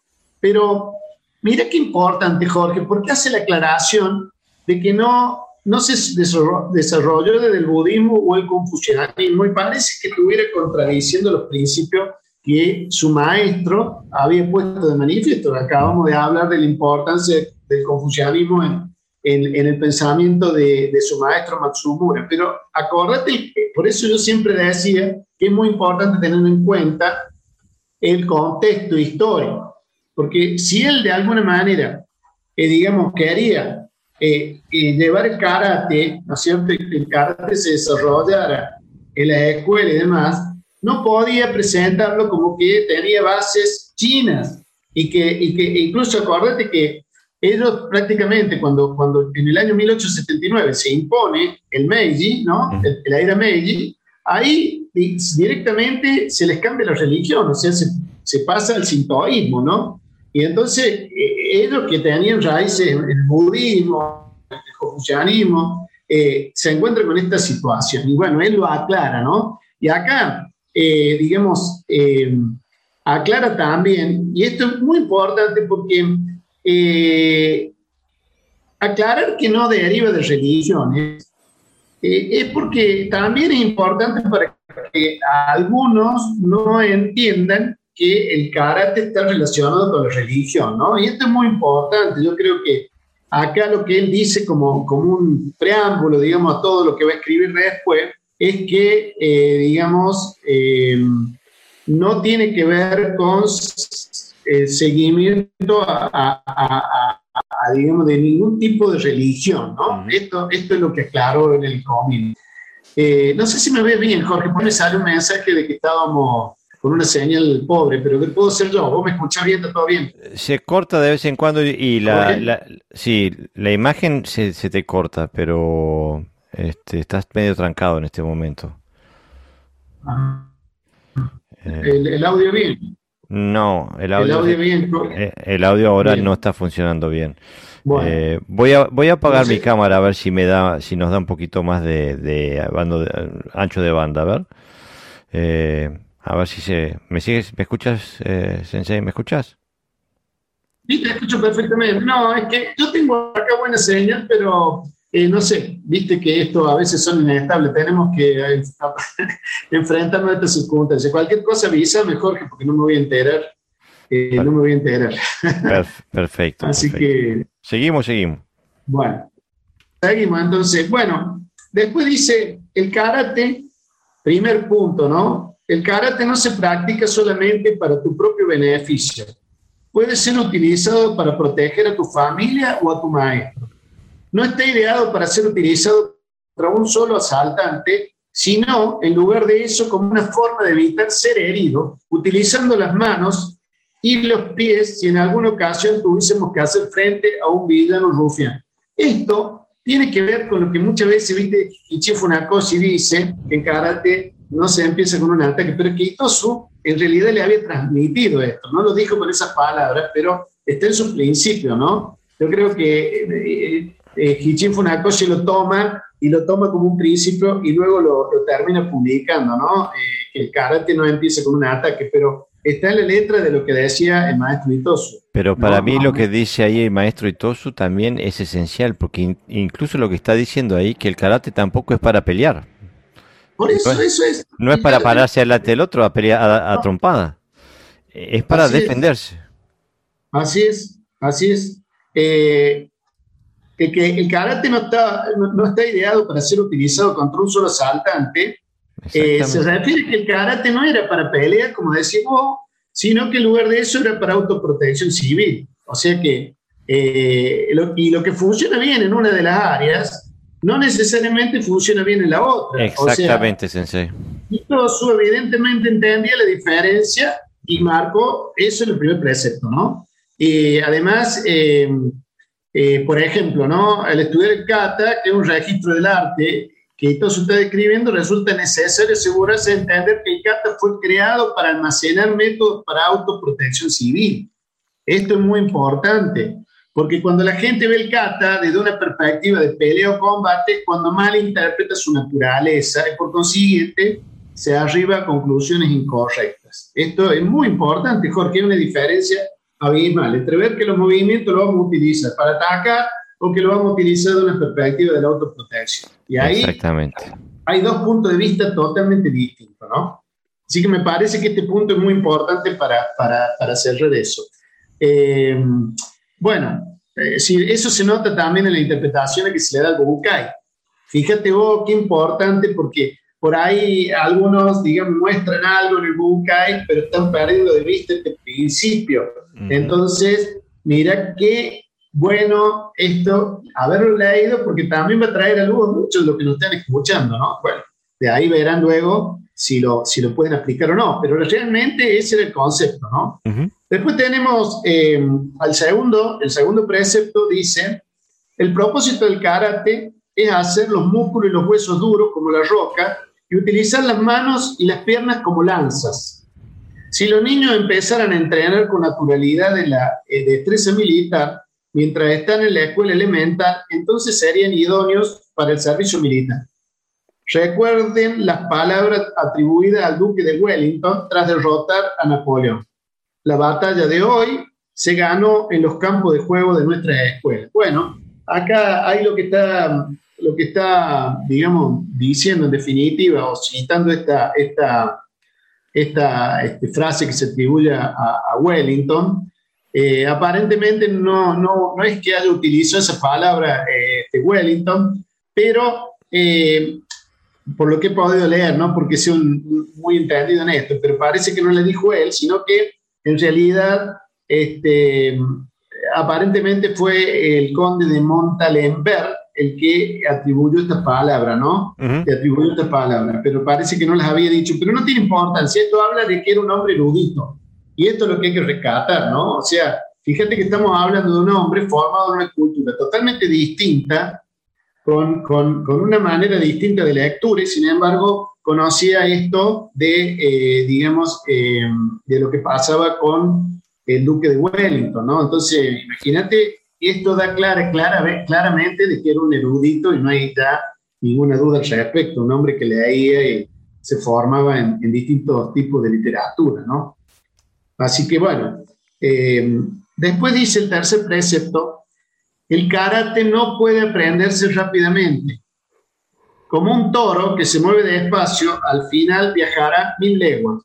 Pero mira qué importante, Jorge, porque hace la aclaración de que no, no se desarrolló desde el budismo o el confucianismo y parece que estuviera contradiciendo los principios que su maestro había puesto de manifiesto. Acabamos de hablar de la importancia del confucianismo en, en, en el pensamiento de, de, su maestro Matsumura. Pero acordate, por eso yo siempre decía que es muy importante tener en cuenta el contexto histórico. Porque si él de alguna manera, eh, digamos, quería eh, llevar el karate, ¿no es cierto?, el karate se desarrollara en la escuela y demás, no podía presentarlo como que tenía bases chinas y que, y que incluso acuérdate que ellos prácticamente cuando, cuando en el año 1879 se impone el Meiji, ¿no? La era Meiji, ahí directamente se les cambia la religión, o sea, se, se pasa al sintoísmo, ¿no? Y entonces eh, ellos que tenían raíces en el budismo, el confucianismo, eh, se encuentran con esta situación. Y bueno, él lo aclara, ¿no? Y acá, eh, digamos, aclara también, y esto es muy importante porque aclarar que no deriva de religiones es porque también es importante para que algunos no entiendan que el karate está relacionado con la religión, ¿no? Y esto es muy importante. Yo creo que acá lo que él dice como, como un preámbulo, digamos, a todo lo que va a escribir después, es que, eh, digamos, eh, no tiene que ver con el seguimiento a, digamos, de ningún tipo de religión, ¿no? esto, esto es lo que aclaró en el cómic. Eh, no sé si me ve bien, Jorge, me sale un mensaje de que estábamos con una señal pobre, pero ¿qué puedo ser yo? ¿Vos me escuchás bien? ¿Todo bien? Se corta de vez en cuando y la, la sí, la imagen se, se, te corta, pero este, estás medio trancado en este momento. Eh, ¿El, audio bien? No, el audio, bien, eh, el audio ahora no está funcionando bien. Eh, voy a voy a apagar mi cámara a ver si me da si nos da un poquito más de, de, ancho de banda, a ver. Eh, a ver si se... ¿Me sigues? ¿Me escuchas, eh, Sensei? ¿Me escuchas? Sí, te escucho perfectamente. No, es que yo tengo acá buena señal, pero eh, no sé, viste que esto a veces son inestables. Tenemos que eh, [laughs] enfrentarnos a estas circunstancias. Cualquier cosa avisa mejor, porque no me voy a enterar. Eh, no me voy a enterar. perfecto. Así que... Seguimos, seguimos. Bueno, seguimos. Entonces, bueno, después dice el karate, primer punto, ¿no? El karate no se practica solamente para tu propio beneficio. Puede ser utilizado para proteger a tu familia o a tu maestro. No está ideado para ser utilizado contra un solo asaltante, sino en lugar de eso como una forma de evitar ser herido, utilizando las manos y los pies si en alguna ocasión tuviésemos que hacer frente a un villano rufián. Esto tiene que ver con lo que muchas veces, viste, Ichi Funakoshi dice que en karate no se empieza con un ataque, pero que Itosu en realidad le había transmitido esto, no lo dijo con esas palabras, pero está en su principio, ¿no? Yo creo que eh, eh, Hichin Funakoshi lo toma y lo toma como un principio y luego lo, termina publicando, ¿no? Eh, que el karate no empieza con un ataque, pero está en la letra de lo que decía el maestro Itosu. Pero para mí lo que dice ahí el maestro Itosu también es esencial, porque incluso lo que está diciendo ahí, que el karate tampoco es para pelear. Por eso, no es, eso es. No es para pararse al del otro a, pelear, a, trompada. Es para defenderse. Así es, así es. Eh, que, el karate no está, no, está ideado para ser utilizado contra un solo asaltante. Eh, se refiere que el karate no era para pelea, como decimos, sino que en lugar de eso era para autoprotección civil. O sea que, eh, y lo que funciona bien en una de las áreas, no necesariamente funciona bien en la otra. Exactamente, Sensei. Y todo evidentemente entendía la diferencia y marcó eso en el primer precepto, ¿no? Y además, eh, eh, por ejemplo, ¿no? Al estudiar el kata, que es un registro del arte, que se está describiendo, resulta necesario asegurarse de entender que el kata fue creado para almacenar métodos para autoprotección civil. Esto es muy importante, porque cuando la gente ve el kata desde una perspectiva de pelea o combate, cuando mal interpreta su naturaleza y por consiguiente se arriba a conclusiones incorrectas. Esto es muy importante, Jorge, hay una diferencia abismal entre ver que los movimientos los vamos a utilizar para atacar o que lo vamos a utilizar de una perspectiva de la autoprotección. Y ahí Exactamente. hay dos puntos de vista totalmente distintos, ¿no? Así que me parece que este punto es muy importante para, para, para cerrar eso. Eh, bueno, eh, eso se nota también en la interpretación que se le da al Bukai. Fíjate vos qué importante porque por ahí algunos, digamos, muestran algo en el Bukai, pero están perdiendo de vista este principio. Entonces, mira qué bueno esto, haberlo leído, porque también va a traer a luz muchos de los que nos están escuchando, ¿no? Bueno, de ahí verán luego si lo, si lo pueden aplicar o no, pero realmente ese era el concepto, ¿no? Después tenemos eh, al segundo, el segundo precepto dice, el propósito del karate es hacer los músculos y los huesos duros como la roca y utilizar las manos y las piernas como lanzas. Si los niños empezaran a entrenar con naturalidad de la eh, destreza militar mientras están en la escuela elemental, entonces serían idóneos para el servicio militar. Recuerden las palabras atribuidas al duque de Wellington tras derrotar a Napoleón. La batalla de hoy se ganó en los campos de juego de nuestra escuela. Bueno, acá hay lo que está lo que está, digamos, diciendo en definitiva o citando esta, esta, esta este, frase que se atribuye a, Wellington, eh, aparentemente no, no, no, es que haya utilizado esa palabra eh, de Wellington, pero eh, por lo que he podido leer, no porque soy muy entendido en esto, pero parece que no le dijo él, sino que en realidad este, aparentemente fue el conde de Montalembert el que atribuyó esta palabra, ¿no? Que atribuyó esta palabra, pero parece que no las había dicho, pero no tiene importancia, esto habla de que era un hombre erudito, y esto es lo que hay que rescatar, ¿no? O sea, fíjate que estamos hablando de un hombre formado en una cultura totalmente distinta, con, con, con una manera distinta de lectura, y sin embargo conocía esto de, eh, digamos, eh, de lo que pasaba con el duque de Wellington, ¿no? Entonces, imagínate esto da clara, clara, claramente de que era un erudito y no hay ya ninguna duda al respecto, un hombre que leía y se formaba en, distintos tipos de literatura, ¿no? Así que bueno, eh, después dice el tercer precepto, el karate no puede aprenderse rápidamente. Como un toro que se mueve despacio, al final viajará mil leguas.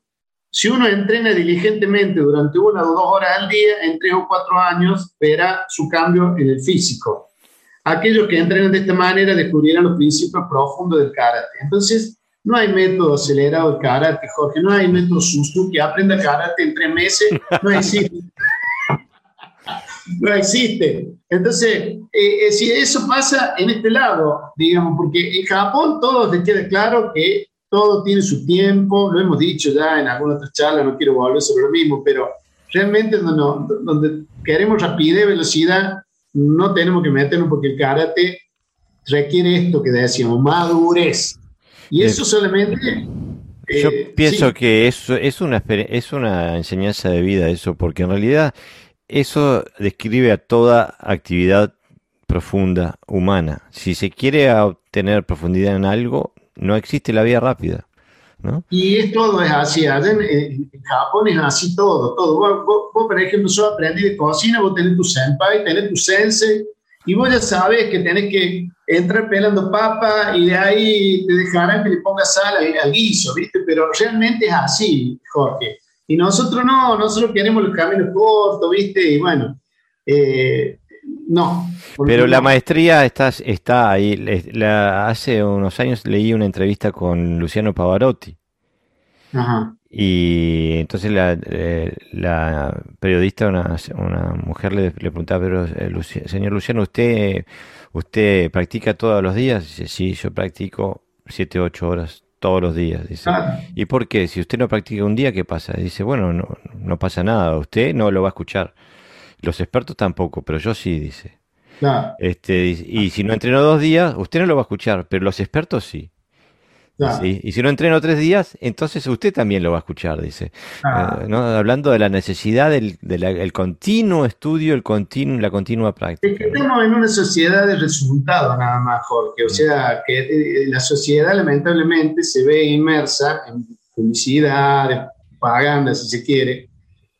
Si uno entrena diligentemente durante una o dos horas al día, en tres o cuatro años verá su cambio en el físico. Aquellos que entrenan de esta manera descubrirán los principios profundos del karate. Entonces, no hay método acelerado de karate, Jorge, no hay método susto que aprenda karate en tres meses, no existe. [laughs] no existe. Entonces, eh, eh, si eso pasa en este lado, digamos, porque en Japón todo te queda claro que todo tiene su tiempo, lo hemos dicho ya en alguna otra charla, no quiero volver sobre lo mismo, pero realmente donde, donde queremos rapidez, velocidad, no tenemos que meternos porque el karate requiere esto que decíamos, madurez. Y eso solamente... Yo eh, pienso que eso es una, es una enseñanza de vida eso, porque en realidad eso describe a toda actividad profunda humana. Si se quiere obtener profundidad en algo, no existe la vía rápida. ¿no? Y es todo es así, en, Japón es así todo, todo. Vos, por ejemplo, yo aprendí de cocina, vos tenés tu senpai, tenés tu sensei, y vos ya sabes que tenés que entrar pelando papa y de ahí te dejarán que le pongas sal al guiso, ¿viste? Pero realmente es así, Jorge. Y nosotros no, nosotros queremos los caminos cortos, ¿viste? Y bueno, eh, no. Pero la maestría está, está ahí. hace unos años leí una entrevista con Luciano Pavarotti. Ajá. Y entonces la, eh, periodista, una, una mujer le, preguntaba, pero eh, señor Luciano, ¿usted, ¿usted practica todos los días? Dice, sí, yo practico 7, 8 horas todos los días. Dice, ¿y por qué? Si usted no practica un día, ¿qué pasa? Dice, bueno, no, no pasa nada, usted no lo va a escuchar. Los expertos tampoco, pero yo sí, dice. Este, y si no entreno dos días, usted no lo va a escuchar, pero los expertos sí. Y si no entreno tres días, entonces usted también lo va a escuchar, dice. Eh, ¿no? Hablando de la necesidad del, continuo estudio, el continuo, la continua práctica. Es que estamos en una sociedad de resultados nada más, Jorge. O mm. sea, que eh, la sociedad lamentablemente se ve inmersa en publicidad, propaganda, si se quiere,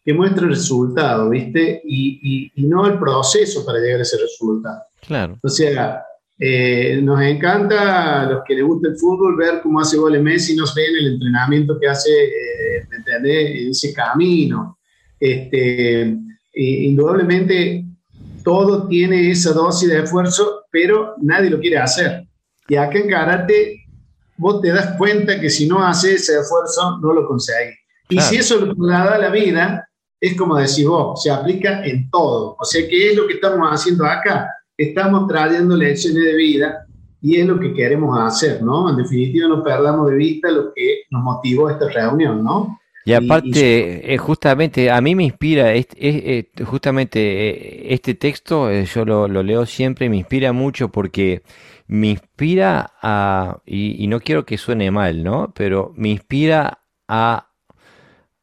que muestra el resultado, ¿viste? Y, y, no el proceso para llegar a ese resultado. Claro. O sea, eh, nos encanta a los que les gusta el fútbol ver cómo hace goles Messi, nos ven el entrenamiento que hace, eh, En ese camino. Este, indudablemente todo tiene esa dosis de esfuerzo, pero nadie lo quiere hacer. Y acá en karate vos te das cuenta que si no haces ese esfuerzo no lo conseguís. Y si eso lo da la vida, es como decís vos, se aplica en todo. O sea, ¿qué es lo que estamos haciendo acá? Estamos trayendo lecciones de vida y es lo que queremos hacer, ¿no? En definitiva, no perdamos de vista lo que nos motivó esta reunión, ¿no? Y aparte, eh, justamente, a mí me inspira, este, justamente eh, este texto, eh, yo lo, leo siempre, me inspira mucho porque me inspira a, y, no quiero que suene mal, ¿no? Pero me inspira a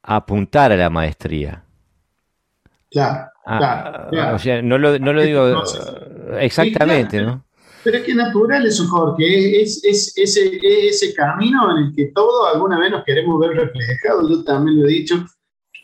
apuntar a la maestría. Claro. Ah, o sea, no lo, no lo digo exactamente, ¿no? Pero es que natural eso, Jorge, es, es, ese, ese camino en el que todos alguna vez nos queremos ver reflejados, yo también lo he dicho,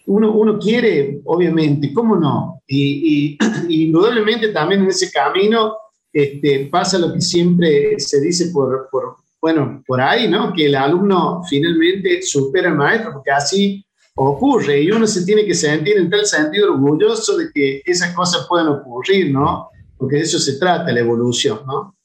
uno, uno quiere, obviamente, ¿cómo no? Y, [clears throat] y, indudablemente también en ese camino este, pasa lo que siempre se dice por, por, bueno, por ahí, ¿no? Que el alumno finalmente supera al maestro, porque así ocurre y uno se tiene que sentir en tal sentido orgulloso de que esas cosas puedan ocurrir, ¿no? Porque de eso se trata la evolución, ¿no?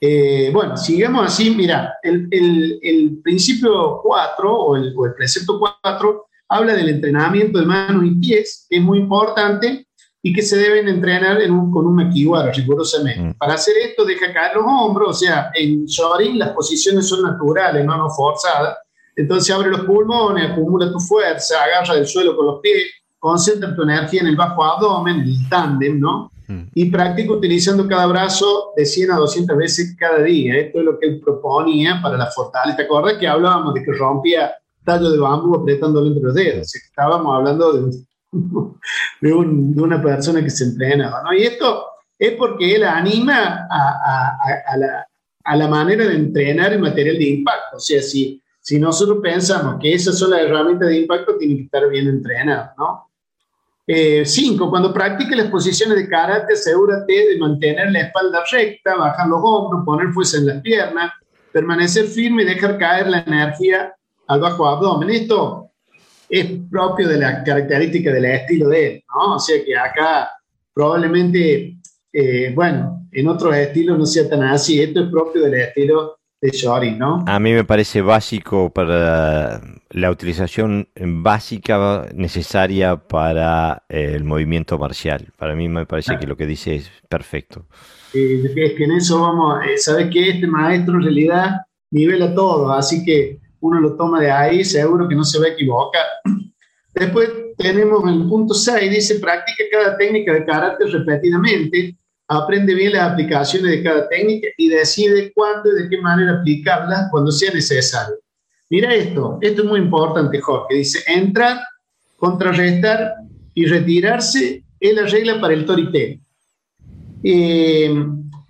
Eh, bueno, sigamos así, mira, el, el, principio 4 o el, o el, precepto 4 habla del entrenamiento de manos y pies, que es muy importante y que se deben entrenar en un, con un maquiwara rigurosamente. Mm. Para hacer esto, deja caer los hombros, o sea, en Shorin las posiciones son naturales, no, no forzadas, entonces abre los pulmones, acumula tu fuerza, agarra del suelo con los pies, concentra tu energía en el bajo abdomen, el tándem, ¿no? Mm. Y practica utilizando cada brazo de 100 a 200 veces cada día. Esto es lo que él proponía para la fortaleza. ¿Te acuerdas que hablábamos de que rompía tallo de bambú apretándolo entre los dedos? estábamos hablando de, [laughs] de, una persona que se entrenaba, ¿no? Y esto es porque él anima a, a, la, a la manera de entrenar el material de impacto. O sea, si si nosotros pensamos que esas son las herramientas de impacto, tienen que estar bien entrenadas, ¿no? Eh, cinco, cuando practiques las posiciones de karate, asegúrate de mantener la espalda recta, bajar los hombros, poner fuerza en las piernas, permanecer firme y dejar caer la energía al bajo abdomen. Esto es propio de la característica del estilo de él, ¿no? O sea que acá probablemente, eh, bueno, en otros estilos no sea tan así. Esto es propio del estilo de ¿no? A mí me parece básico para la utilización básica necesaria para el movimiento marcial. Para mí me parece que lo que dice es perfecto. es que en eso vamos, eh, sabes que este maestro en realidad nivela todo, así que uno lo toma de ahí, seguro que no se va a equivocar. Después tenemos el punto 6, dice, practica cada técnica de carácter repetidamente aprende bien las aplicaciones de cada técnica y decide cuándo y de qué manera aplicarlas cuando sea necesario. Mira esto, esto es muy importante, Jorge. Dice, entrar, contrarrestar y retirarse es la regla para el Torite. Eh,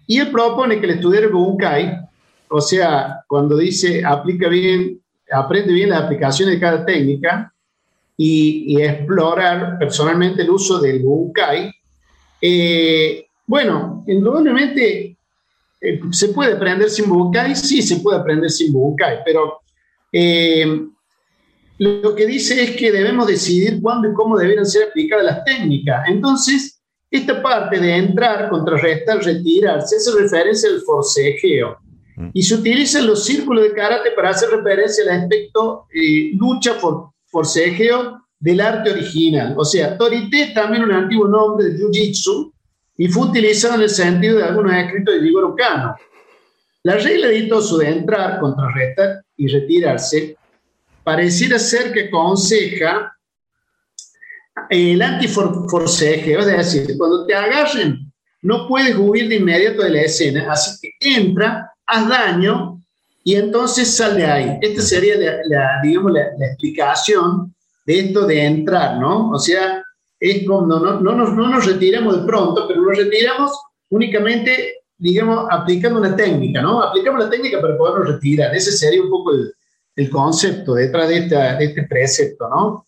y él propone que el estudiante Bunkai, o sea, cuando dice aplica bien, aprende bien las aplicaciones de cada técnica y, explorar personalmente el uso del Bunkai, eh, bueno, indudablemente eh, se puede aprender sin Bunkai, sí se puede aprender sin Bunkai, pero eh, lo que dice es que debemos decidir cuándo y cómo deberían ser aplicadas las técnicas. Entonces, esta parte de entrar, contrarrestar, retirarse, hace referencia al forcejeo. Mm. Y se utilizan los círculos de karate para hacer referencia al aspecto eh, lucha por forcejeo del arte original. O sea, Torite es también un antiguo nombre de Jiu-Jitsu y fue utilizado en el sentido de algunos escritos de Vigoro Kano. La regla de Itosu de entrar, contrarrestar y retirarse pareciera ser que aconseja el antiforcejeo, es decir, cuando te agarren, no puedes huir de inmediato de la escena, así que entra, haz daño y entonces sal de ahí. Esta sería la, digamos, la, explicación de esto de entrar, ¿no? O sea, es como no, no, no, nos, no nos retiramos de pronto, pero nos retiramos únicamente, digamos, aplicando una técnica, ¿no? Aplicamos la técnica para podernos retirar. Ese sería un poco el, el concepto detrás de, de este precepto, ¿no?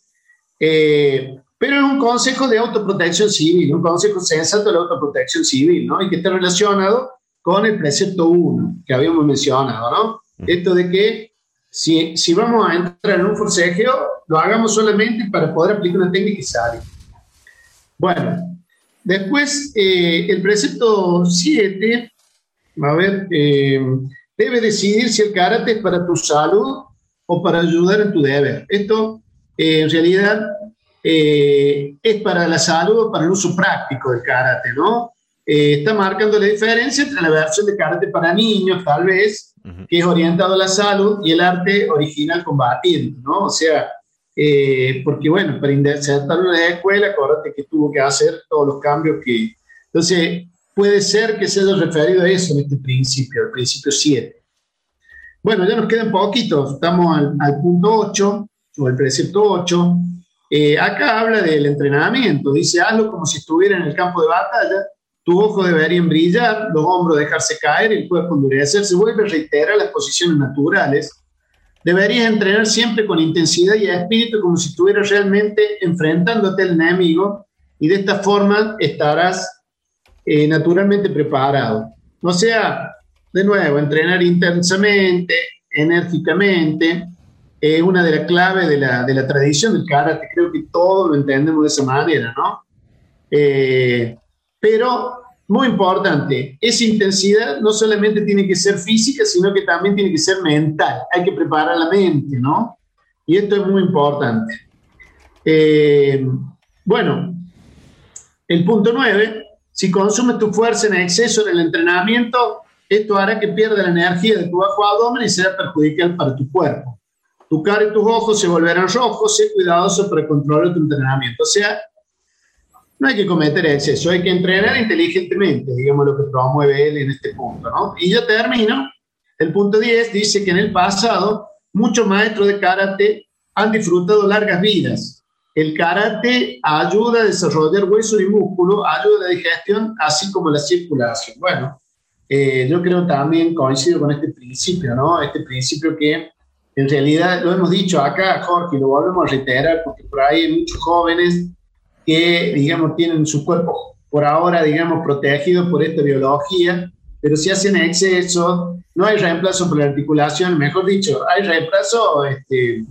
Eh, pero es un consejo de autoprotección civil, un consejo sensato de la autoprotección civil, ¿no? Y que está relacionado con el precepto 1 que habíamos mencionado, ¿no? Esto de que si, si vamos a entrar en un forcejeo, lo hagamos solamente para poder aplicar una técnica y salir. Bueno, después eh, el precepto 7, a ver, eh, debe decidir si el karate es para tu salud o para ayudar en tu deber. Esto eh, en realidad eh, es para la salud o para el uso práctico del karate, ¿no? Eh, está marcando la diferencia entre la versión de karate para niños, tal vez, que es orientado a la salud, y el arte original combatiendo, ¿no? O sea, eh, porque bueno, para insertarlo en la escuela, acuérdate que tuvo que hacer todos los cambios que... Entonces, puede ser que se haya referido a eso en este principio, el principio 7. Bueno, ya nos quedan poquitos, estamos al, al punto 8, o el precepto 8, eh, acá habla del entrenamiento, dice hazlo como si estuviera en el campo de batalla, tu ojo deberían brillar, los hombros dejarse caer, el cuerpo endurecerse, vuelve a reiterar las posiciones naturales. Deberías entrenar siempre con intensidad y espíritu como si estuvieras realmente enfrentándote al enemigo y de esta forma estarás eh, naturalmente preparado. O sea, de nuevo, entrenar intensamente, enérgicamente, es una de las claves de la, de la, tradición del karate. Creo que todos lo entendemos de esa manera, ¿no? Eh, pero, muy importante, esa intensidad no solamente tiene que ser física, sino que también tiene que ser mental. Hay que preparar la mente, ¿no? Y esto es muy importante. Eh, bueno, el punto nueve, si consumes tu fuerza en exceso en el entrenamiento, esto hará que pierda la energía de tu bajo abdomen y será perjudicial para tu cuerpo tu cara y tus ojos se volverán rojos, sé cuidadoso para controlar tu entrenamiento. O sea, no hay que cometer exceso, hay que entrenar inteligentemente, digamos lo que promueve él en este punto, ¿no? Y yo termino, el punto 10 dice que en el pasado muchos maestros de karate han disfrutado largas vidas. El karate ayuda a desarrollar hueso y músculo, ayuda a la digestión, así como la circulación. Bueno, eh, yo creo también coincido con este principio, ¿no? Este principio que en realidad, lo hemos dicho acá, Jorge, lo volvemos a reiterar, porque por ahí hay muchos jóvenes que, digamos, tienen su cuerpo por ahora, digamos, protegido por esta biología, pero si hacen exceso, no hay reemplazo por la articulación, mejor dicho, hay reemplazo este,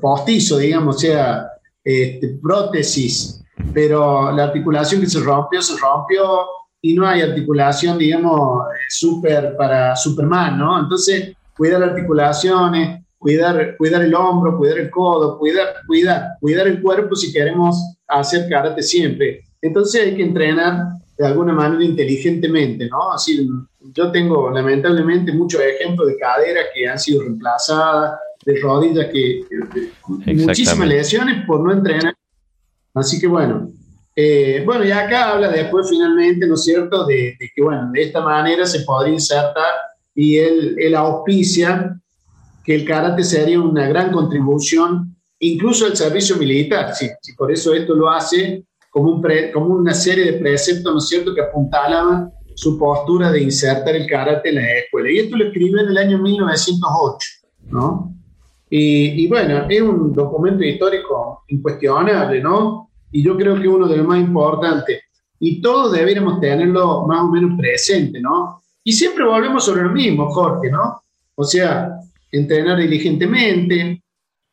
postizo, digamos, o sea, este, prótesis, pero la articulación que se rompió, se rompió y no hay articulación, digamos, super para Superman, ¿no? Entonces, cuidar articulaciones, cuidar, cuidar el hombro, cuidar el codo, cuidar, cuidar, cuidar el cuerpo si queremos hacer karate siempre. Entonces hay que entrenar de alguna manera inteligentemente, ¿no? Así, yo tengo lamentablemente muchos ejemplos de caderas que han sido reemplazadas, de rodillas que, muchísimas lesiones por no entrenar. Así que bueno, eh, bueno, y acá habla después finalmente, ¿no es cierto?, de, de, que, bueno, de esta manera se podría insertar y él, él auspicia que el karate sería una gran contribución incluso al servicio militar, si, por eso esto lo hace como, un como una serie de preceptos, ¿no es cierto?, que apuntalaban su postura de insertar el karate en la escuela. Y esto lo escribió en el año 1908, ¿no? Y, y, bueno, es un documento histórico incuestionable, ¿no? Y yo creo que uno de los más importantes. Y todos deberíamos tenerlo más o menos presente, ¿no? Y siempre volvemos sobre lo mismo, Jorge, ¿no? O sea, entrenar diligentemente,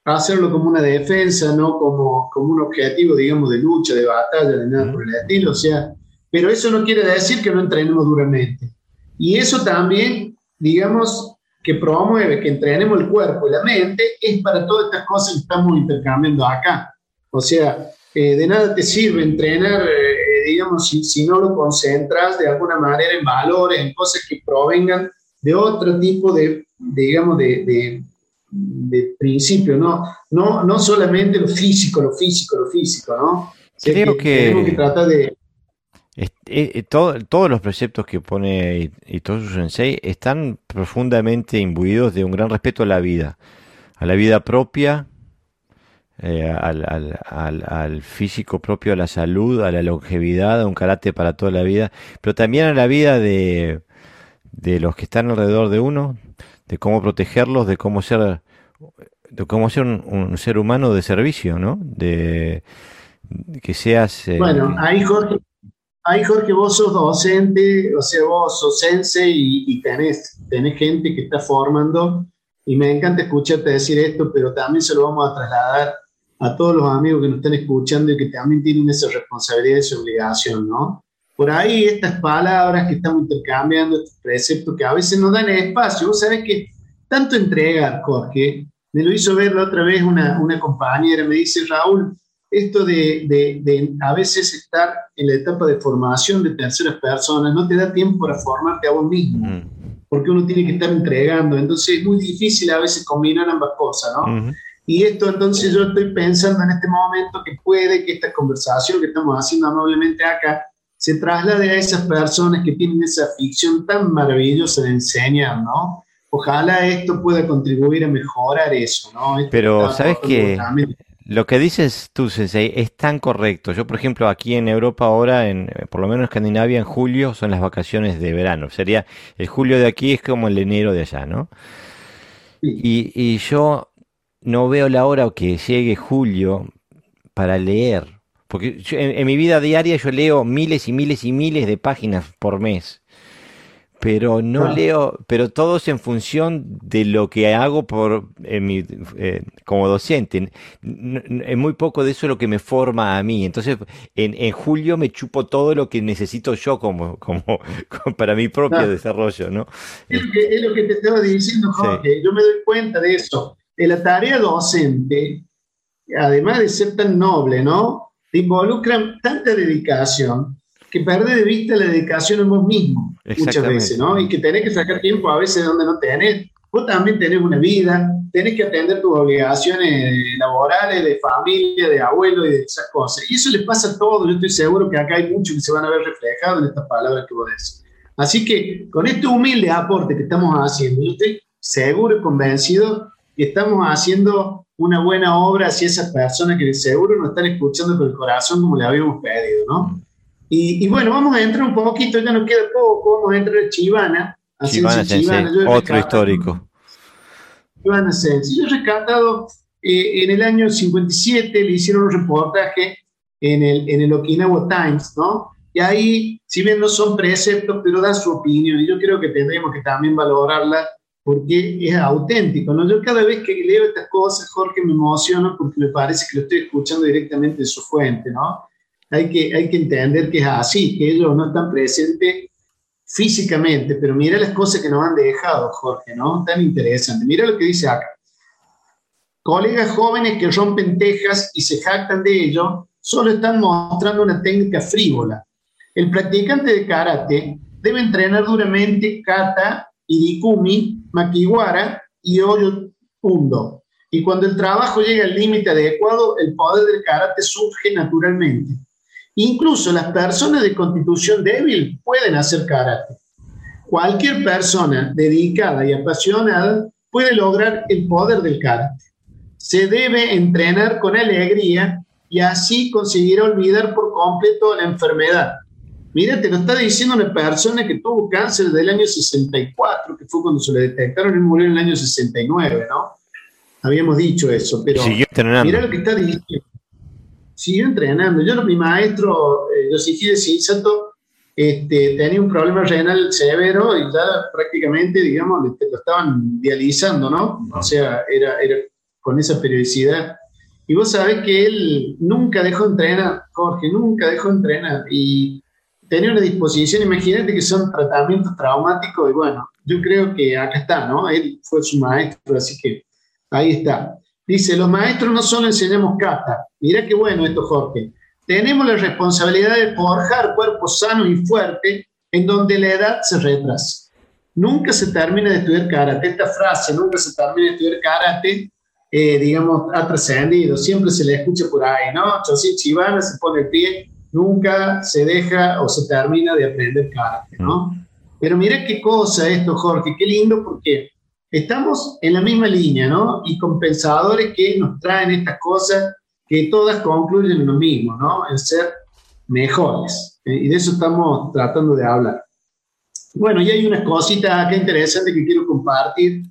hacerlo como una defensa, no como, como un objetivo, digamos, de lucha, de batalla, de nada por el estilo. O sea, pero eso no quiere decir que no entrenemos duramente. Y eso también, digamos, que promueve que entrenemos el cuerpo y la mente, es para todas estas cosas que estamos intercambiando acá. O sea, eh, de nada te sirve entrenar, eh, digamos, si, si, no lo concentras de alguna manera en valores, en cosas que provengan de otro tipo de, digamos, de, de, de principio, ¿no? ¿no? No solamente lo físico, lo físico, lo físico, ¿no? Creo que, tenemos que tratar de eh, todos los preceptos que pone Itosu Sensei están profundamente imbuidos de un gran respeto a la vida, a la vida propia, eh, al, físico propio, a la salud, a la longevidad, a un carácter para toda la vida, pero también a la vida de, los que están alrededor de uno, de cómo protegerlos, de cómo ser, de cómo ser un, ser humano de servicio, ¿no? De que seas. Eh, bueno, ahí Jorge, Ay, Jorge, vos sos docente, o sea, vos sos sense y, tenés, tenés gente que está formando y me encanta escucharte decir esto, pero también se lo vamos a trasladar a todos los amigos que nos están escuchando y que también tienen esa responsabilidad y esa obligación, ¿no? Por ahí estas palabras que estamos intercambiando, estos preceptos que a veces nos dan espacio, vos sabés que tanto entregar, Jorge, me lo hizo ver la otra vez una, una compañera, me dice, Raúl, esto de, de, a veces estar en la etapa de formación de terceras personas no te da tiempo para formarte a vos mismo, mm. porque uno tiene que estar entregando, entonces es muy difícil a veces combinar ambas cosas, ¿no? Y esto entonces yo estoy pensando en este momento que puede que esta conversación que estamos haciendo amablemente acá se traslade a esas personas que tienen esa ficción tan maravillosa de enseñar, ¿no? Ojalá esto pueda contribuir a mejorar eso, ¿no? Pero, ¿sabes qué? Lo que dices tú, Sensei, es tan correcto. Yo, por ejemplo, aquí en Europa ahora, en, por lo menos en Escandinavia, en julio son las vacaciones de verano. Sería el julio de aquí es como el enero de allá, ¿no? Y, y yo no veo la hora que llegue julio para leer. Porque en, mi vida diaria yo leo miles y miles y miles de páginas por mes pero no ah. leo, pero todo es en función de lo que hago por mi, eh, como docente. Es muy poco de eso lo que me forma a mí. Entonces, en, en julio me chupo todo lo que necesito yo como, como, [laughs] para mi propio desarrollo, ¿no? Es lo, que, te estaba diciendo, Jorge. Yo me doy cuenta de eso. En la tarea docente, además de ser tan noble, ¿no? Te involucran tanta dedicación que perdés de vista la dedicación en vos mismo muchas veces, ¿no? Y que tenés que sacar tiempo a veces donde no tenés. Vos también tenés una vida, tenés que atender tus obligaciones laborales, de familia, de abuelo y de esas cosas. Y eso les pasa a todos. Yo estoy seguro que acá hay muchos que se van a ver reflejados en estas palabras que vos decís. Así que con este humilde aporte que estamos haciendo, yo estoy seguro y convencido que estamos haciendo una buena obra hacia esas personas que seguro nos están escuchando con el corazón como le habíamos pedido, ¿no? Y, bueno, vamos a entrar un poquito, ya nos queda poco, vamos a entrar a Chivana. Chivana, Chivana otro histórico. Chivana Sensei. Yo he rescatado eh, en el año 57, le hicieron un reportaje en el, en el Okinawa Times, ¿no? Y ahí, si bien no son preceptos, pero da su opinión, y yo creo que tendremos que también valorarla porque es auténtico, ¿no? Yo cada vez que leo estas cosas, Jorge, me emociono porque me parece que lo estoy escuchando directamente de su fuente, ¿no? hay que, hay que entender que es así, que ellos no están presentes físicamente, pero mira las cosas que nos han dejado, Jorge, ¿no? Tan interesante. Mira lo que dice acá. Colegas jóvenes que rompen tejas y se jactan de ello, solo están mostrando una técnica frívola. El practicante de karate debe entrenar duramente kata, irikumi, makiwara y oyo undo. Y cuando el trabajo llega al límite adecuado, el poder del karate surge naturalmente. Incluso las personas de constitución débil pueden hacer karate. Cualquier persona dedicada y apasionada puede lograr el poder del karate. Se debe entrenar con alegría y así conseguir olvidar por completo la enfermedad. Mira, te lo está diciendo una persona que tuvo cáncer desde el año 64, que fue cuando se le detectaron y murió en el año 69, ¿no? Habíamos dicho eso, pero mira lo que está diciendo siguió entrenando. Yo, mi maestro, eh, de Sinsato, este, tenía un problema renal severo y ya prácticamente, digamos, lo estaban dializando, ¿no? O sea, era, era con esa periodicidad. Y vos sabés que él nunca dejó de entrenar, Jorge, nunca dejó de entrenar. Y tenía una disposición, imagínate que son tratamientos traumáticos y bueno, yo creo que acá está, ¿no? Él fue su maestro, así que ahí está. Dice, los maestros no solo enseñamos cata, mira qué bueno esto, Jorge. Tenemos la responsabilidad de forjar cuerpos sanos y fuertes en donde la edad se retrasa. Nunca se termina de estudiar karate. Esta frase, nunca se termina de estudiar karate, eh, digamos, ha trascendido. Siempre se le escucha por ahí, ¿no? Chosin Chivana se pone el pie, nunca se deja o se termina de aprender karate, ¿no? Pero mira qué cosa esto, Jorge, qué lindo porque estamos en la misma línea, ¿no? Y con pensadores que nos traen estas cosas que todas concluyen en lo mismo, ¿no? En ser mejores. Eh, y de eso estamos tratando de hablar. Bueno, y hay unas cositas acá interesantes que quiero compartir.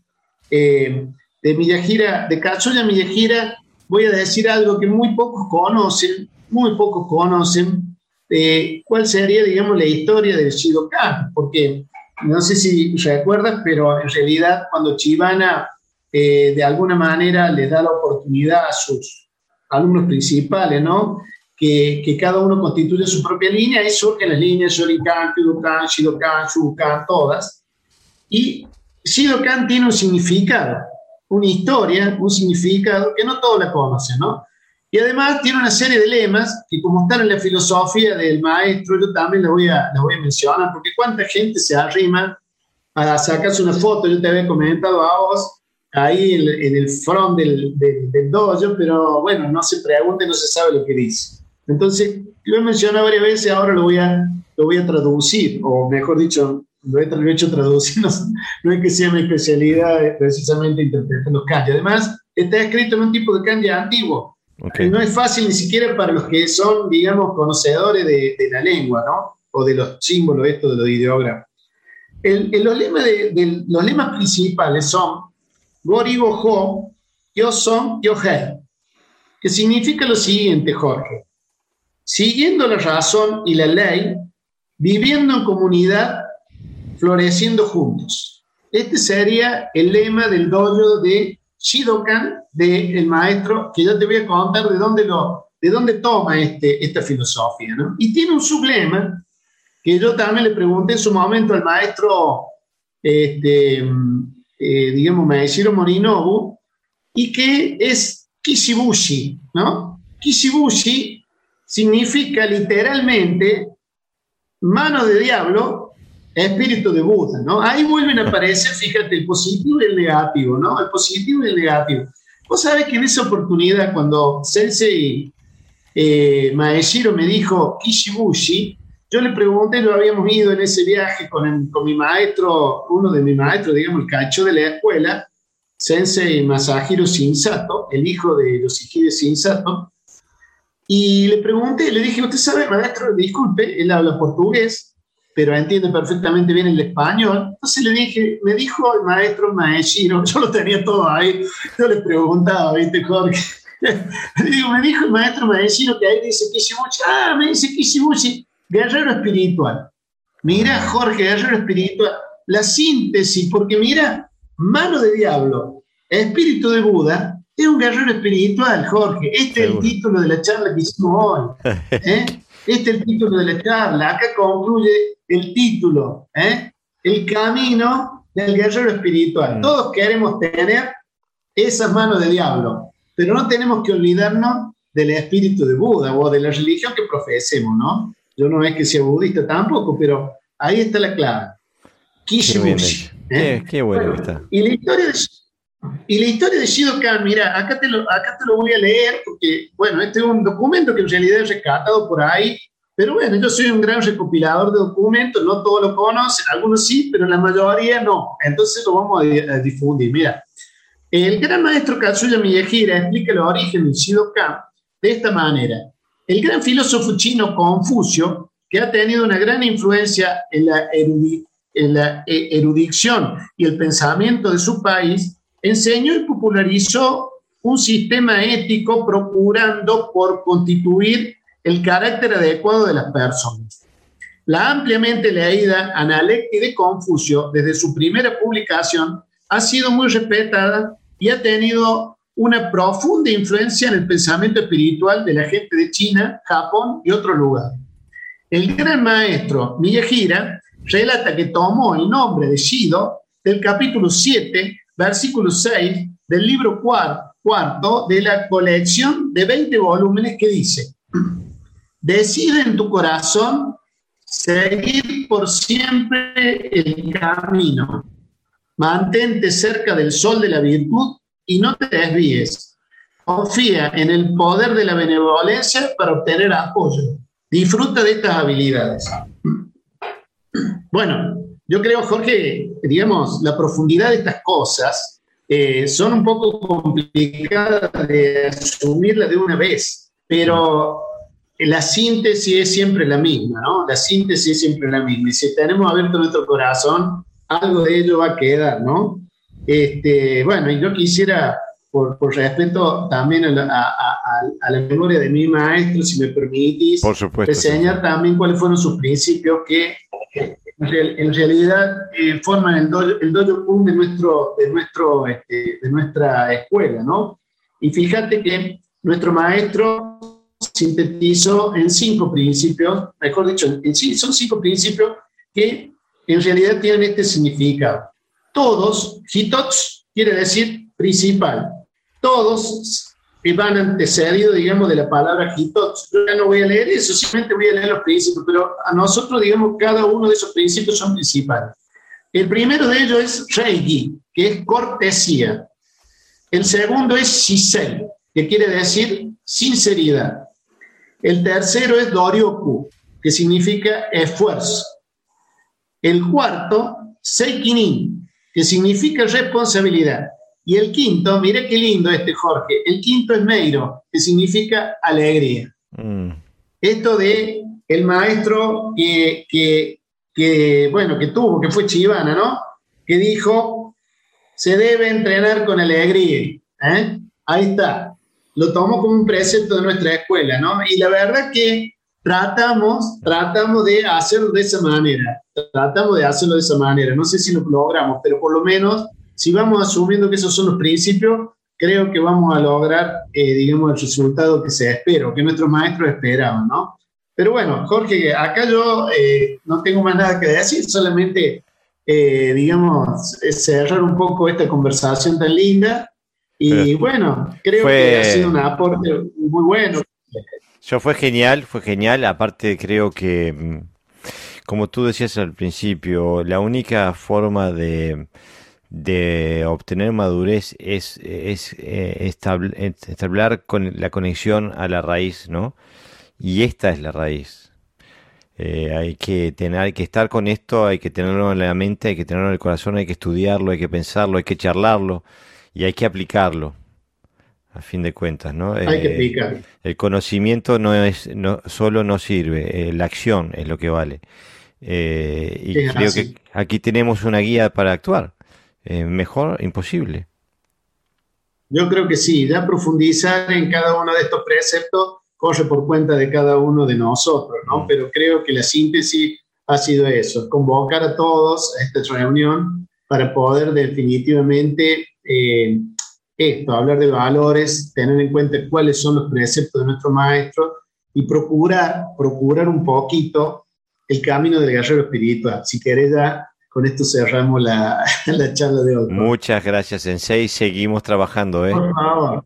Eh, de Miyajira, de Katsuya Miyajira, voy a decir algo que muy pocos conocen, muy pocos conocen, eh, cuál sería, digamos, la historia del Shidokan, porque no sé si recuerdas, pero en realidad cuando Chivana eh, de alguna manera le da la oportunidad a sus alumnos principales, ¿no? Que, que, cada uno constituye su propia línea y surgen las líneas Shurikan, Kyudokan, Shidokan, Shukan, todas. Y Shidokan tiene un significado, una historia, un significado que no todos la conocen, ¿no? Y además tiene una serie de lemas que como están en la filosofía del maestro, yo también les voy a, voy a mencionar, porque cuánta gente se arrima a sacarse una foto, yo te había comentado a vos, ahí en, el front del, del, dojo, pero bueno, no se pregunta no se sabe lo que dice. Entonces, lo he mencionado varias veces, ahora lo voy a, lo voy a traducir, o mejor dicho, lo he, hecho traducir, [laughs] no, es que sea mi especialidad eh, precisamente interpretando kanji. Además, está escrito en un tipo de kanji antiguo, no es fácil ni siquiera para los que son, digamos, conocedores de, la lengua, ¿no? O de los símbolos, esto de los ideogramas. El, los, lemas de, los lemas principales son Gorigo Ho, Son, Yohei, que significa lo siguiente, Jorge. Siguiendo la razón y la ley, viviendo en comunidad, floreciendo juntos. Este sería el lema del dojo de Shidokan del maestro, que yo te voy a contar de dónde, lo, de dónde toma este, esta filosofía. Y tiene un sublema que yo también le pregunté en su momento al maestro, este, eh, digamos, Maeshiro Morinobu, y que es Kishibushi, ¿no? Kishibushi significa literalmente mano de diablo espíritu de Buda, ¿no? Ahí vuelven a aparecer, fíjate, el positivo y el negativo, ¿no? El positivo y el negativo. Vos sabés que en esa oportunidad, cuando Sensei eh, Maeshiro me dijo Kishibushi, yo le pregunté, lo habíamos ido en ese viaje con, con mi maestro, uno de mis maestros, digamos, el cacho de la escuela, Sensei Masahiro Shinsato, el hijo de Yoshihide Shinsato, y le pregunté, le dije, ¿usted sabe, maestro? Disculpe, él habla portugués, pero entiende perfectamente bien el español. Entonces le dije, me dijo el maestro Maeshiro, [laughs] yo lo tenía todo ahí, yo le preguntaba, ¿viste, Jorge? [laughs] le digo, me dijo el maestro Maeshiro que ahí dice Kishibuchi, ah, me dice Kishibuchi, guerrero espiritual. Mira, Jorge, guerrero espiritual, la síntesis, porque mira, mano de diablo, espíritu de Buda, es un guerrero espiritual, Jorge. Este es el título de la charla que hicimos hoy. [laughs] ¿eh? Este es el título de la charla. Acá concluye el título, ¿eh? El camino del guerrero espiritual. Mm. Todos queremos tener esas manos de diablo, pero no tenemos que olvidarnos del espíritu de Buda o de la religión que profesemos, ¿no? Yo no es que sea budista tampoco, pero ahí está la clave. Kishibushi. ¿eh? Qué, bueno, está. Y la historia de, y la historia de Shidokan, mira, acá te, lo, acá te lo voy a leer porque, bueno, este es un documento que en realidad es rescatado por ahí pero bueno, yo soy un gran recopilador de documentos, no todos lo conocen, algunos sí, pero la mayoría no. Entonces lo vamos a, difundir. Mira, el gran maestro Katsuya Miyajira explica el origen del Shidokan de esta manera. El gran filósofo chino Confucio, que ha tenido una gran influencia en la, en la eh, erudición y el pensamiento de su país, enseñó y popularizó un sistema ético procurando por constituir el carácter adecuado de las personas. La ampliamente leída Analecti de Confucio, desde su primera publicación, ha sido muy respetada y ha tenido una profunda influencia en el pensamiento espiritual de la gente de China, Japón y otros lugares. El gran maestro Miyahira relata que tomó el nombre de Shido del capítulo 7, versículo 6 del libro cuarto de la colección de 20 volúmenes que dice, decide en tu corazón seguir por siempre el camino, mantente cerca del sol de la virtud y no te desvíes. Confía en el poder de la benevolencia para obtener apoyo. Disfruta de estas habilidades. Bueno, yo creo, Jorge, digamos, la profundidad de estas cosas eh, son un poco complicadas de asumirla de una vez, pero la síntesis es siempre la misma, ¿no? La síntesis es siempre la misma. Y si tenemos abierto nuestro corazón, algo de ello va a quedar, ¿no? Este, bueno, y yo quisiera, por, por respeto también a la, memoria de mi maestro, si me permitís, por supuesto, enseñar también cuáles fueron sus principios que en realidad eh, forman el dojo, el de, nuestro, de, nuestro, este, de nuestra escuela, ¿no? Y fíjate que nuestro maestro sintetizó en cinco principios, mejor dicho, en, son cinco principios que en realidad tienen este significado. Todos, hitots quiere decir principal, todos van antecedidos, digamos, de la palabra hitots. Yo ya no voy a leer eso, simplemente voy a leer los principios, pero a nosotros, digamos, cada uno de esos principios son principales. El primero de ellos es reiki, que es cortesía. El segundo es shisei, que quiere decir sinceridad. El tercero es Doryoku, que significa esfuerzo. El cuarto, Seikinin, que significa responsabilidad. Y el quinto, mire qué lindo este Jorge, el quinto es Meiro, que significa alegría. Mm. Esto de el maestro que, que, bueno, que tuvo, que fue Chivana, ¿no? Que dijo, se debe entrenar con alegría. ¿eh? Ahí está lo tomo como un precepto de nuestra escuela, ¿no? Y la verdad que tratamos, tratamos de hacerlo de esa manera, tratamos de hacerlo de esa manera, no sé si lo logramos, pero por lo menos si vamos asumiendo que esos son los principios, creo que vamos a lograr, eh, digamos, el resultado que se espera, que nuestros maestros esperaban, ¿no? Pero bueno, Jorge, acá yo eh, no tengo más nada que decir, solamente, eh, digamos, cerrar un poco esta conversación tan linda y bueno, creo que ha sido un aporte muy bueno. Yo fue genial, fue genial. Aparte, creo que, mm, como tú decías al principio, la única forma de, de obtener madurez es, es eh, establecer con la conexión a la raíz, ¿no? Y esta es la raíz. Eh, hay que tener, hay que estar con esto, hay que tenerlo en la mente, hay que tenerlo en el corazón, hay que estudiarlo, hay que pensarlo, hay que charlarlo y hay que aplicarlo, a fin de cuentas, ¿no? Hay que eh, aplicarlo. El conocimiento no es, no, solo no sirve, eh, la acción es lo que vale. Y creo que aquí tenemos una guía para actuar. Mejor, imposible. Yo creo que sí, ya profundizar en cada uno de estos preceptos corre por cuenta de cada uno de nosotros, ¿no? Mm. Pero creo que la síntesis ha sido eso, convocar a todos a esta reunión para poder definitivamente eh, esto, hablar de valores, tener en cuenta cuáles son los preceptos de nuestro maestro y procurar, procurar un poquito el camino del guerrero espiritual. Si querés ya, con esto cerramos la, [laughs] la charla de hoy. Muchas gracias, Sensei. Seguimos trabajando, ¿eh? Por favor.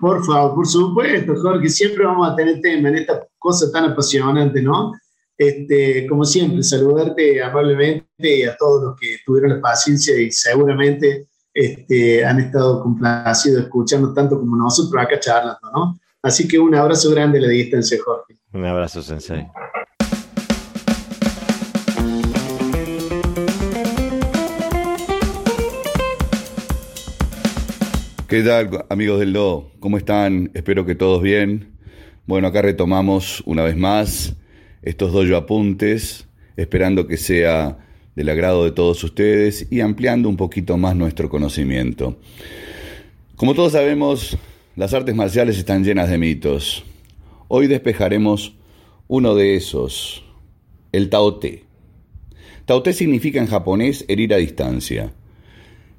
Por favor, por supuesto, Jorge, siempre vamos a tener tema en esta cosa tan apasionante, ¿no? Este, como siempre, saludarte amablemente y a todos los que tuvieron la paciencia y seguramente este, han estado complacidos escuchando tanto como nosotros acá charlando, ¿no? Así que un abrazo grande a la distancia, Jorge. Un abrazo, Sensei. ¿Qué tal, amigos del Do? ¿Cómo están? Espero que todos bien. Bueno, acá retomamos una vez más estos dojo apuntes, esperando que sea del agrado de todos ustedes y ampliando un poquito más nuestro conocimiento. Como todos sabemos, las artes marciales están llenas de mitos. Hoy despejaremos uno de esos, el taote. Taote significa en japonés herir a distancia.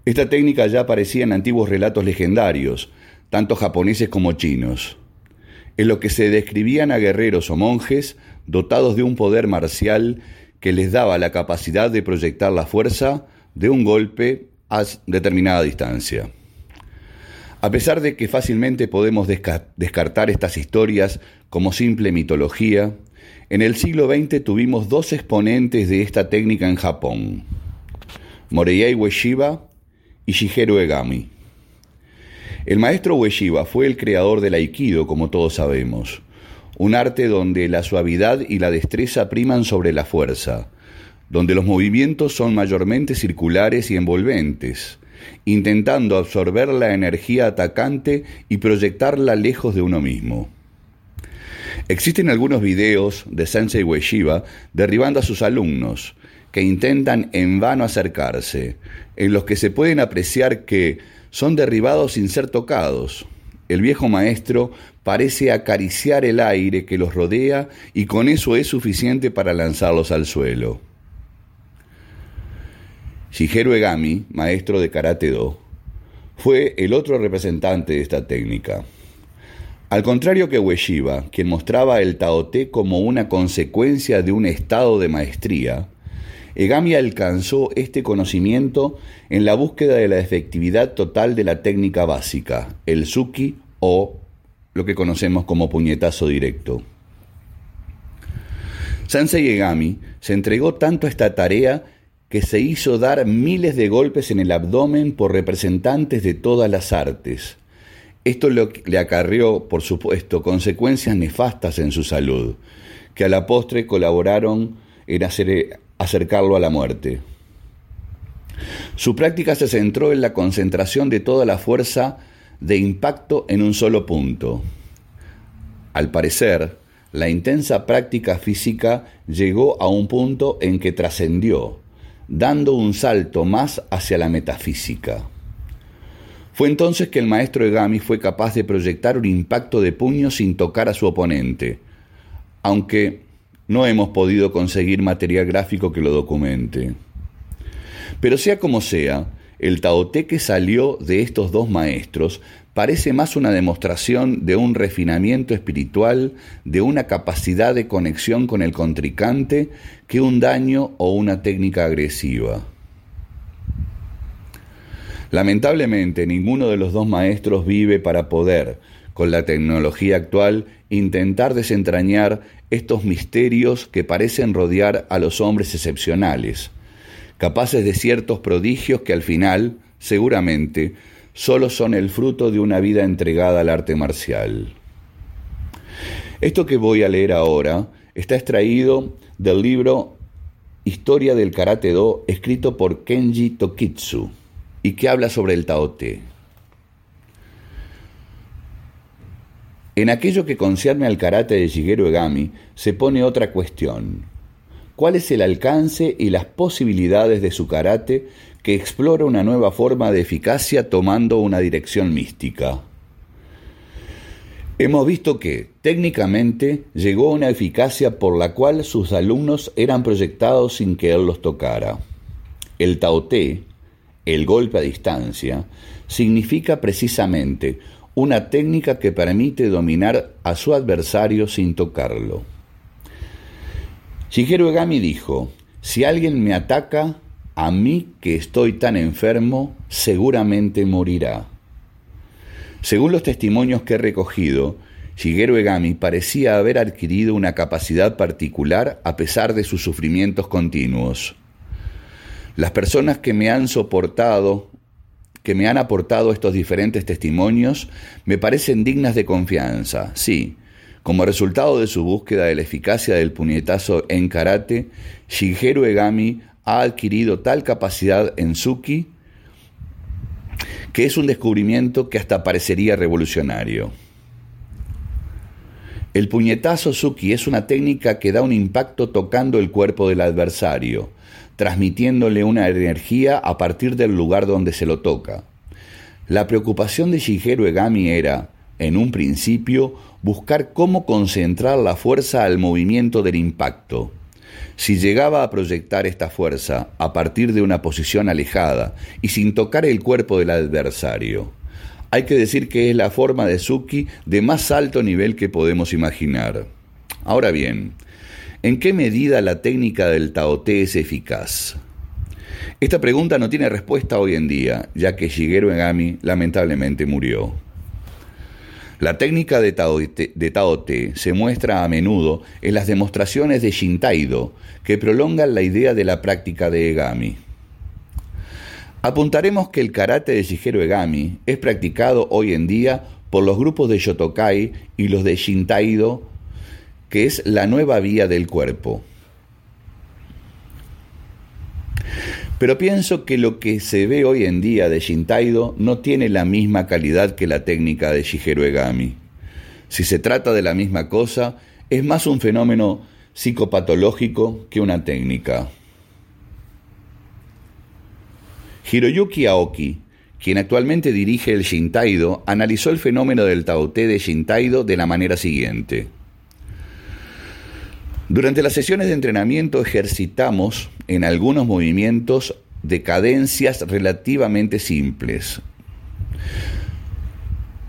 Esta técnica ya aparecía en antiguos relatos legendarios, tanto japoneses como chinos, en lo que se describían a guerreros o monjes dotados de un poder marcial que les daba la capacidad de proyectar la fuerza de un golpe a determinada distancia. A pesar de que fácilmente podemos descartar estas historias como simple mitología, en el siglo XX tuvimos dos exponentes de esta técnica en Japón, Morihei Ueshiba y Shigeru Egami. El maestro Ueshiba fue el creador del Aikido, como todos sabemos, un arte donde la suavidad y la destreza priman sobre la fuerza, donde los movimientos son mayormente circulares y envolventes, intentando absorber la energía atacante y proyectarla lejos de uno mismo. Existen algunos videos de Sensei Ueshiba derribando a sus alumnos, que intentan en vano acercarse, en los que se pueden apreciar que son derribados sin ser tocados. El viejo maestro parece acariciar el aire que los rodea y con eso es suficiente para lanzarlos al suelo. Shigeru Egami, maestro de Karate Do, fue el otro representante de esta técnica. Al contrario que Ueshiba, quien mostraba el Taote como una consecuencia de un estado de maestría, Egami alcanzó este conocimiento en la búsqueda de la efectividad total de la técnica básica, el Suki o lo que conocemos como puñetazo directo. Sensei Egami se entregó tanto a esta tarea que se hizo dar miles de golpes en el abdomen por representantes de todas las artes. Esto le acarrió, por supuesto, consecuencias nefastas en su salud, que a la postre colaboraron en acercarlo a la muerte. Su práctica se centró en la concentración de toda la fuerza de impacto en un solo punto. Al parecer, la intensa práctica física llegó a un punto en que trascendió, dando un salto más hacia la metafísica. Fue entonces que el maestro Egami fue capaz de proyectar un impacto de puño sin tocar a su oponente, aunque no hemos podido conseguir material gráfico que lo documente. Pero sea como sea, el taote que salió de estos dos maestros parece más una demostración de un refinamiento espiritual, de una capacidad de conexión con el contrincante, que un daño o una técnica agresiva. Lamentablemente, ninguno de los dos maestros vive para poder, con la tecnología actual, intentar desentrañar estos misterios que parecen rodear a los hombres excepcionales, capaces de ciertos prodigios que al final, seguramente, solo son el fruto de una vida entregada al arte marcial. Esto que voy a leer ahora está extraído del libro Historia del Karate Do, escrito por Kenji Tokitsu, y que habla sobre el Taote. En aquello que concierne al karate de Shigeru Egami, se pone otra cuestión. ¿Cuál es el alcance y las posibilidades de su karate que explora una nueva forma de eficacia tomando una dirección mística. Hemos visto que, técnicamente, llegó a una eficacia por la cual sus alumnos eran proyectados sin que él los tocara. El taoté, el golpe a distancia, significa precisamente una técnica que permite dominar a su adversario sin tocarlo. Shigeru Egami dijo, si alguien me ataca, a mí que estoy tan enfermo, seguramente morirá. Según los testimonios que he recogido, Shigeru Egami parecía haber adquirido una capacidad particular a pesar de sus sufrimientos continuos. Las personas que me han soportado, que me han aportado estos diferentes testimonios, me parecen dignas de confianza. Sí, como resultado de su búsqueda de la eficacia del puñetazo en karate, Shigeru Egami ha adquirido tal capacidad en Suki que es un descubrimiento que hasta parecería revolucionario. El puñetazo Suki es una técnica que da un impacto tocando el cuerpo del adversario, transmitiéndole una energía a partir del lugar donde se lo toca. La preocupación de Shigeru Egami era, en un principio, buscar cómo concentrar la fuerza al movimiento del impacto. Si llegaba a proyectar esta fuerza a partir de una posición alejada y sin tocar el cuerpo del adversario, Hay que decir que es la forma de Suki de más alto nivel que podemos imaginar. Ahora bien, ¿en qué medida la técnica del Taote es eficaz? Esta pregunta no tiene respuesta hoy en día, ya que Shigeru Egami lamentablemente murió. La técnica de Taote, se muestra a menudo en las demostraciones de Shintaido, que prolongan la idea de la práctica de Egami. Apuntaremos que el karate de Shigeru Egami es practicado hoy en día por los grupos de Shotokai y los de Shintaido, que es la nueva vía del cuerpo. Pero pienso que lo que se ve hoy en día de Shintaido no tiene la misma calidad que la técnica de Shigeru Egami. Si se trata de la misma cosa, es más un fenómeno psicopatológico que una técnica. Hiroyuki Aoki, quien actualmente dirige el Shintaido, analizó el fenómeno del Taote de Shintaido de la manera siguiente. Durante las sesiones de entrenamiento ejercitamos en algunos movimientos de cadencias relativamente simples.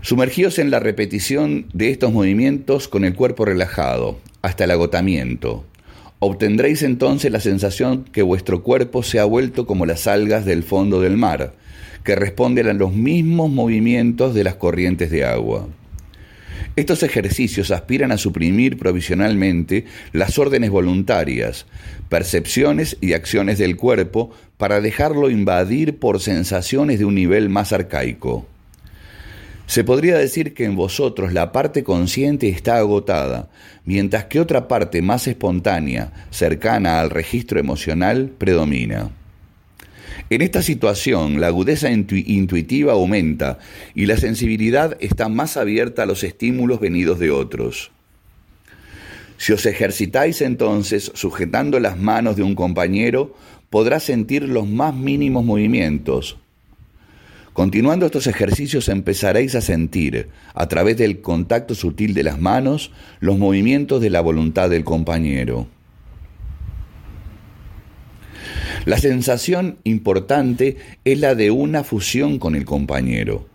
Sumergíos en la repetición de estos movimientos con el cuerpo relajado, hasta el agotamiento. Obtendréis entonces la sensación que vuestro cuerpo se ha vuelto como las algas del fondo del mar, que responden a los mismos movimientos de las corrientes de agua. Estos ejercicios aspiran a suprimir provisionalmente las órdenes voluntarias, percepciones y acciones del cuerpo para dejarlo invadir por sensaciones de un nivel más arcaico. Se podría decir que en vosotros la parte consciente está agotada, mientras que otra parte más espontánea, cercana al registro emocional, predomina. En esta situación, la agudeza intuitiva aumenta y la sensibilidad está más abierta a los estímulos venidos de otros. Si os ejercitáis entonces sujetando las manos de un compañero, podrás sentir los más mínimos movimientos. Continuando estos ejercicios empezaréis a sentir, a través del contacto sutil de las manos, los movimientos de la voluntad del compañero. La sensación importante es la de una fusión con el compañero.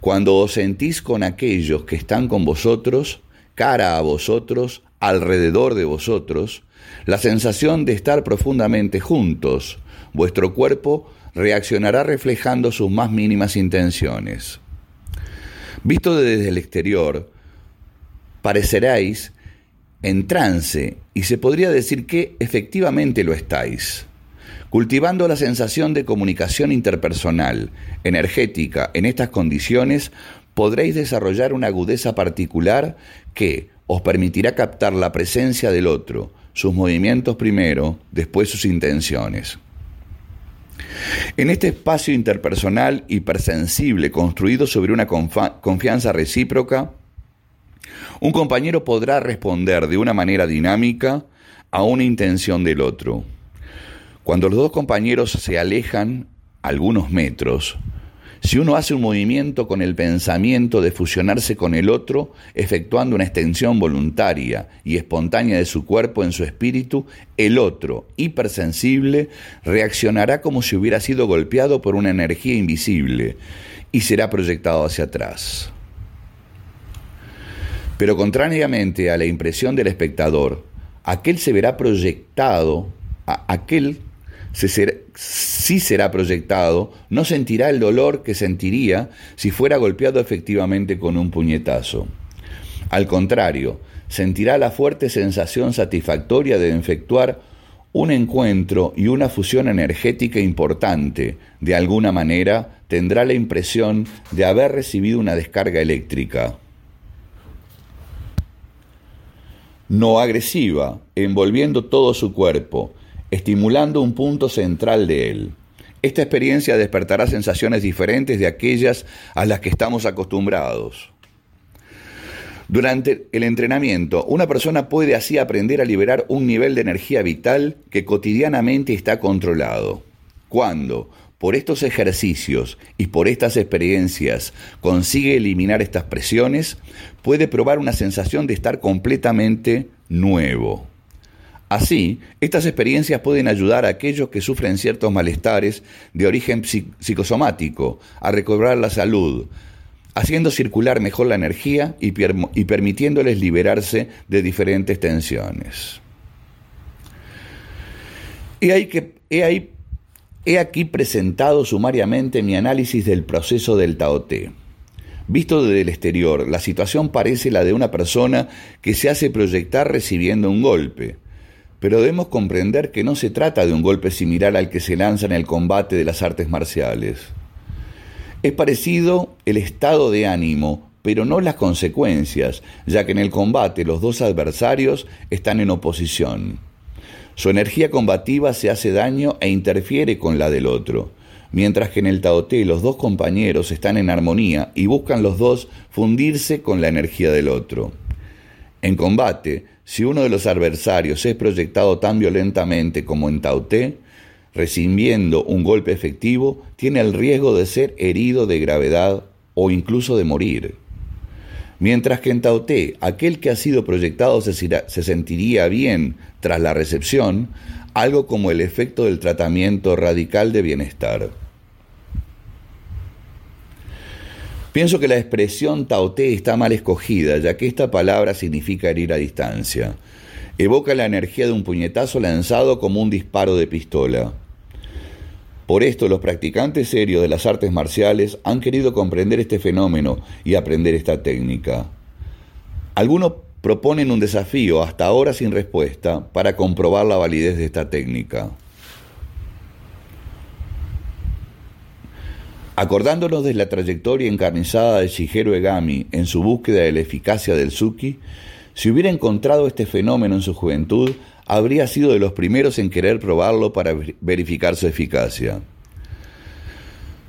Cuando os sentís con aquellos que están con vosotros, cara a vosotros, alrededor de vosotros, la sensación de estar profundamente juntos, vuestro cuerpo reaccionará reflejando sus más mínimas intenciones. Visto desde el exterior, pareceréis en trance y se podría decir que efectivamente lo estáis. Cultivando la sensación de comunicación interpersonal, energética, en estas condiciones, podréis desarrollar una agudeza particular que os permitirá captar la presencia del otro, sus movimientos primero, después sus intenciones. En este espacio interpersonal hipersensible construido sobre una confianza recíproca, un compañero podrá responder de una manera dinámica a una intención del otro. Cuando los dos compañeros se alejan algunos metros, si uno hace un movimiento con el pensamiento de fusionarse con el otro, efectuando una extensión voluntaria y espontánea de su cuerpo en su espíritu, el otro, hipersensible, reaccionará como si hubiera sido golpeado por una energía invisible y será proyectado hacia atrás. Pero contrariamente a la impresión del espectador, aquel se verá proyectado, a aquel si será proyectado, no sentirá el dolor que sentiría si fuera golpeado efectivamente con un puñetazo. Al contrario, sentirá la fuerte sensación satisfactoria de efectuar un encuentro y una fusión energética importante. De alguna manera, tendrá la impresión de haber recibido una descarga eléctrica. No agresiva, envolviendo todo su cuerpo, estimulando un punto central de él. Esta experiencia despertará sensaciones diferentes de aquellas a las que estamos acostumbrados. Durante el entrenamiento, una persona puede así aprender a liberar un nivel de energía vital que cotidianamente está controlado. Cuando, por estos ejercicios y por estas experiencias, consigue eliminar estas presiones, puede probar una sensación de estar completamente nuevo. Así, estas experiencias pueden ayudar a aquellos que sufren ciertos malestares de origen psicosomático a recobrar la salud, haciendo circular mejor la energía y, permitiéndoles liberarse de diferentes tensiones. He, ahí que, he, aquí presentado sumariamente mi análisis del proceso del Taoté. Visto desde el exterior, la situación parece la de una persona que se hace proyectar recibiendo un golpe, pero debemos comprender que no se trata de un golpe similar al que se lanza en el combate de las artes marciales. Es parecido el estado de ánimo, pero no las consecuencias, ya que en el combate los dos adversarios están en oposición. Su energía combativa se hace daño e interfiere con la del otro, mientras que en el Taoté los dos compañeros están en armonía y buscan los dos fundirse con la energía del otro. En combate, si uno de los adversarios es proyectado tan violentamente como en Taoté, recibiendo un golpe efectivo, tiene el riesgo de ser herido de gravedad o incluso de morir. Mientras que en Taoté, aquel que ha sido proyectado se, se sentiría bien tras la recepción, algo como el efecto del tratamiento radical de bienestar. Pienso que la expresión Taoté está mal escogida, ya que esta palabra significa herir a distancia. Evoca la energía de un puñetazo lanzado como un disparo de pistola. Por esto los practicantes serios de las artes marciales han querido comprender este fenómeno y aprender esta técnica. Algunos proponen un desafío hasta ahora sin respuesta para comprobar la validez de esta técnica. Acordándonos de la trayectoria encarnizada de Shigeru Egami en su búsqueda de la eficacia del Suki, si hubiera encontrado este fenómeno en su juventud, habría sido de los primeros en querer probarlo para verificar su eficacia.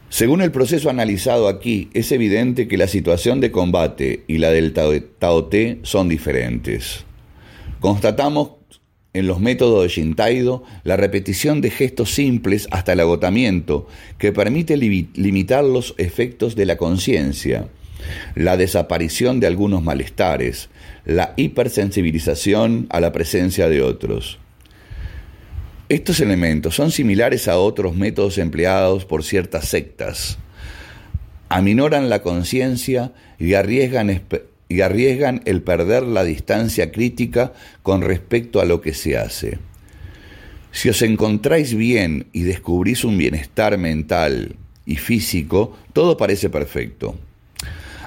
Según el proceso analizado aquí, es evidente que la situación de combate y la del Taoté son diferentes. Constatamos en los métodos de Shintaido la repetición de gestos simples hasta el agotamiento que permite limitar los efectos de la conciencia, la desaparición de algunos malestares, la hipersensibilización a la presencia de otros. Estos elementos son similares a otros métodos empleados por ciertas sectas. Aminoran la conciencia y arriesgan, y arriesgan el perder la distancia crítica con respecto a lo que se hace. Si os encontráis bien y descubrís un bienestar mental y físico, todo parece perfecto.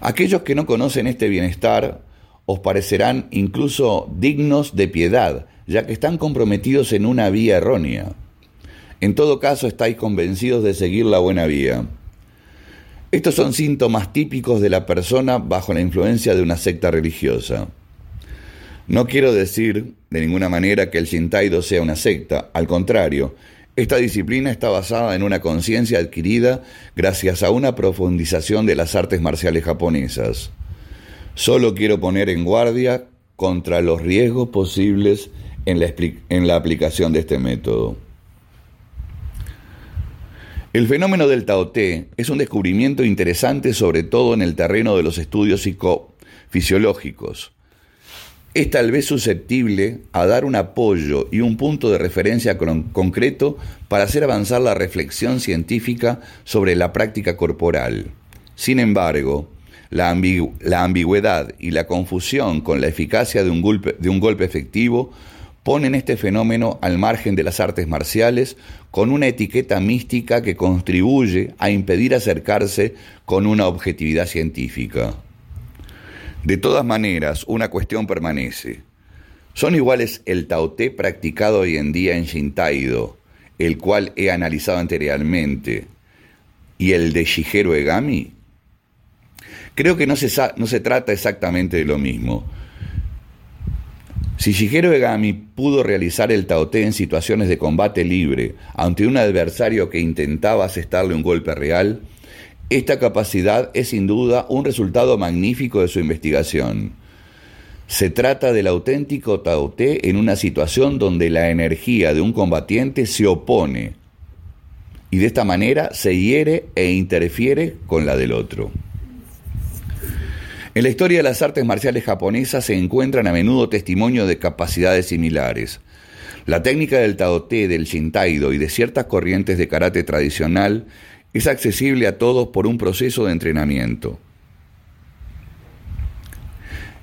Aquellos que no conocen este bienestar os parecerán incluso dignos de piedad, ya que están comprometidos en una vía errónea. En todo caso, estáis convencidos de seguir la buena vía. Estos son síntomas típicos de la persona bajo la influencia de una secta religiosa. No quiero decir de ninguna manera que el Shintaido sea una secta, al contrario, esta disciplina está basada en una conciencia adquirida gracias a una profundización de las artes marciales japonesas. Solo quiero poner en guardia contra los riesgos posibles en la, en la aplicación de este método. El fenómeno del Taoté es un descubrimiento interesante sobre todo en el terreno de los estudios psicofisiológicos. Es tal vez susceptible a dar un apoyo y un punto de referencia concreto para hacer avanzar la reflexión científica sobre la práctica corporal. Sin embargo, la, ambigüedad y la confusión con la eficacia de un golpe efectivo ponen este fenómeno al margen de las artes marciales con una etiqueta mística que contribuye a impedir acercarse con una objetividad científica. De todas maneras, una cuestión permanece. ¿Son iguales el Taoté practicado hoy en día en Shintaido, el cual he analizado anteriormente, y el de Shigeru Egami? Creo que no se, no se trata exactamente de lo mismo. Si Shigeru Egami pudo realizar el taoté en situaciones de combate libre ante un adversario que intentaba asestarle un golpe real, esta capacidad es sin duda un resultado magnífico de su investigación. Se trata del auténtico taoté en una situación donde la energía de un combatiente se opone y de esta manera se hiere e interfiere con la del otro. En la historia de las artes marciales japonesas se encuentran a menudo testimonios de capacidades similares. La técnica del Taoté, del Shintaido y de ciertas corrientes de karate tradicional es accesible a todos por un proceso de entrenamiento.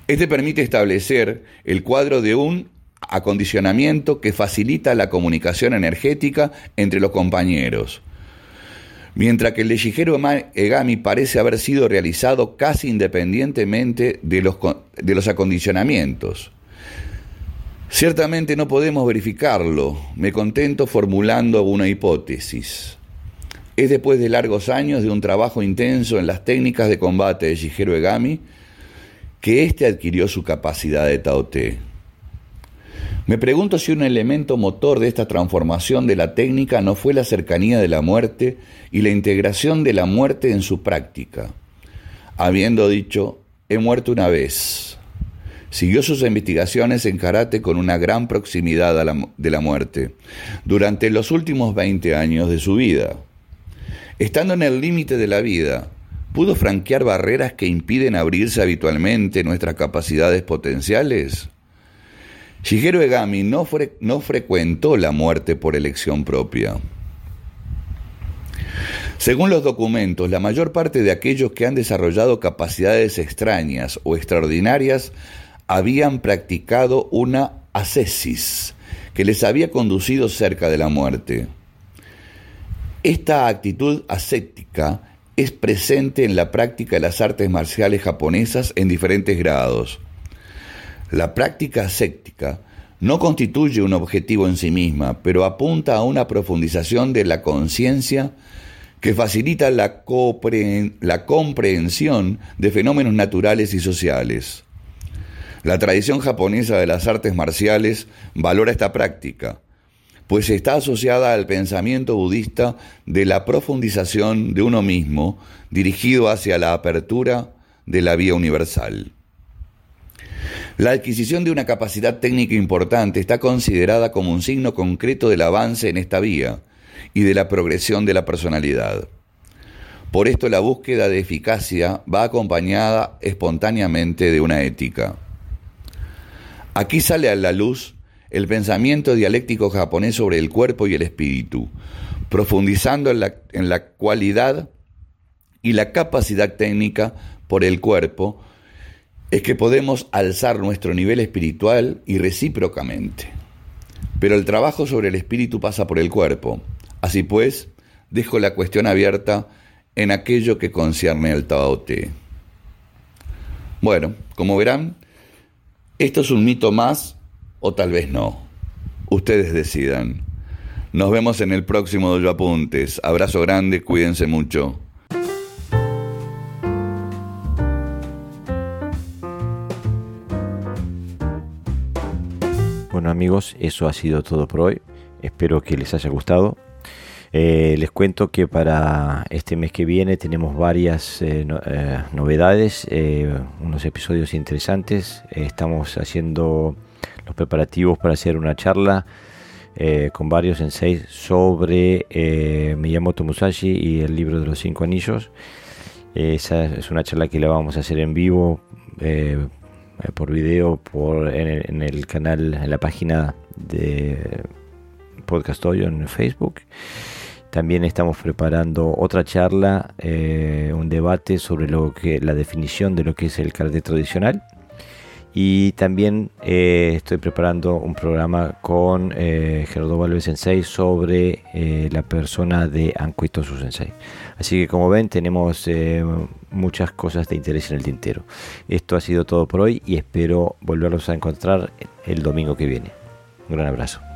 Este permite establecer el cuadro de un acondicionamiento que facilita la comunicación energética entre los compañeros, mientras que el de Egami parece haber sido realizado casi independientemente de los, de los acondicionamientos. Ciertamente no podemos verificarlo, me contento formulando una hipótesis. Es después de largos años de un trabajo intenso en las técnicas de combate de Shigeru Egami que éste adquirió su capacidad de Taote. Me pregunto si un elemento motor de esta transformación de la técnica no fue la cercanía de la muerte y la integración de la muerte en su práctica. Habiendo dicho, he muerto una vez. Siguió sus investigaciones en karate con una gran proximidad de la muerte durante los últimos 20 años de su vida. Estando en el límite de la vida, pudo franquear barreras que impiden abrirse habitualmente nuestras capacidades potenciales. Shigeru Egami no, no frecuentó la muerte por elección propia. Según los documentos, la mayor parte de aquellos que han desarrollado capacidades extrañas o extraordinarias habían practicado una ascesis que les había conducido cerca de la muerte. Esta actitud ascética es presente en la práctica de las artes marciales japonesas en diferentes grados. La práctica ascética no constituye un objetivo en sí misma, pero apunta a una profundización de la conciencia que facilita la, la, comprensión de fenómenos naturales y sociales. La tradición japonesa de las artes marciales valora esta práctica, pues está asociada al pensamiento budista de la profundización de uno mismo dirigido hacia la apertura de la vía universal. La adquisición de una capacidad técnica importante está considerada como un signo concreto del avance en esta vía y de la progresión de la personalidad. Por esto la búsqueda de eficacia va acompañada espontáneamente de una ética. Aquí sale a la luz el pensamiento dialéctico japonés sobre el cuerpo y el espíritu, profundizando en la, cualidad y la capacidad técnica por el cuerpo, es que podemos alzar nuestro nivel espiritual y recíprocamente. Pero el trabajo sobre el espíritu pasa por el cuerpo. Así pues, dejo la cuestión abierta en aquello que concierne al Tao Te. Bueno, como verán, esto es un mito más o tal vez no. Ustedes decidan. Nos vemos en el próximo Dojo Apuntes. Abrazo grande, cuídense mucho. Bueno amigos, eso ha sido todo por hoy. Espero que les haya gustado. Eh, les cuento que para este mes que viene tenemos varias eh, eh, novedades, unos episodios interesantes. estamos haciendo los preparativos para hacer una charla con varios senseis sobre Miyamoto Musashi y el libro de los cinco anillos. Esa es una charla que la vamos a hacer en vivo por video por en el, canal en la página de Podcast Hoyo en Facebook también estamos preparando otra charla, eh, un debate sobre lo que la definición de lo que es el karate tradicional. Y también eh, estoy preparando un programa con eh, Gerardo Valvez Sensei sobre eh, la persona de Ankuito Sensei. Así que como ven tenemos muchas cosas de interés en el tintero. Esto ha sido todo por hoy y espero volverlos a encontrar el domingo que viene. Un gran abrazo.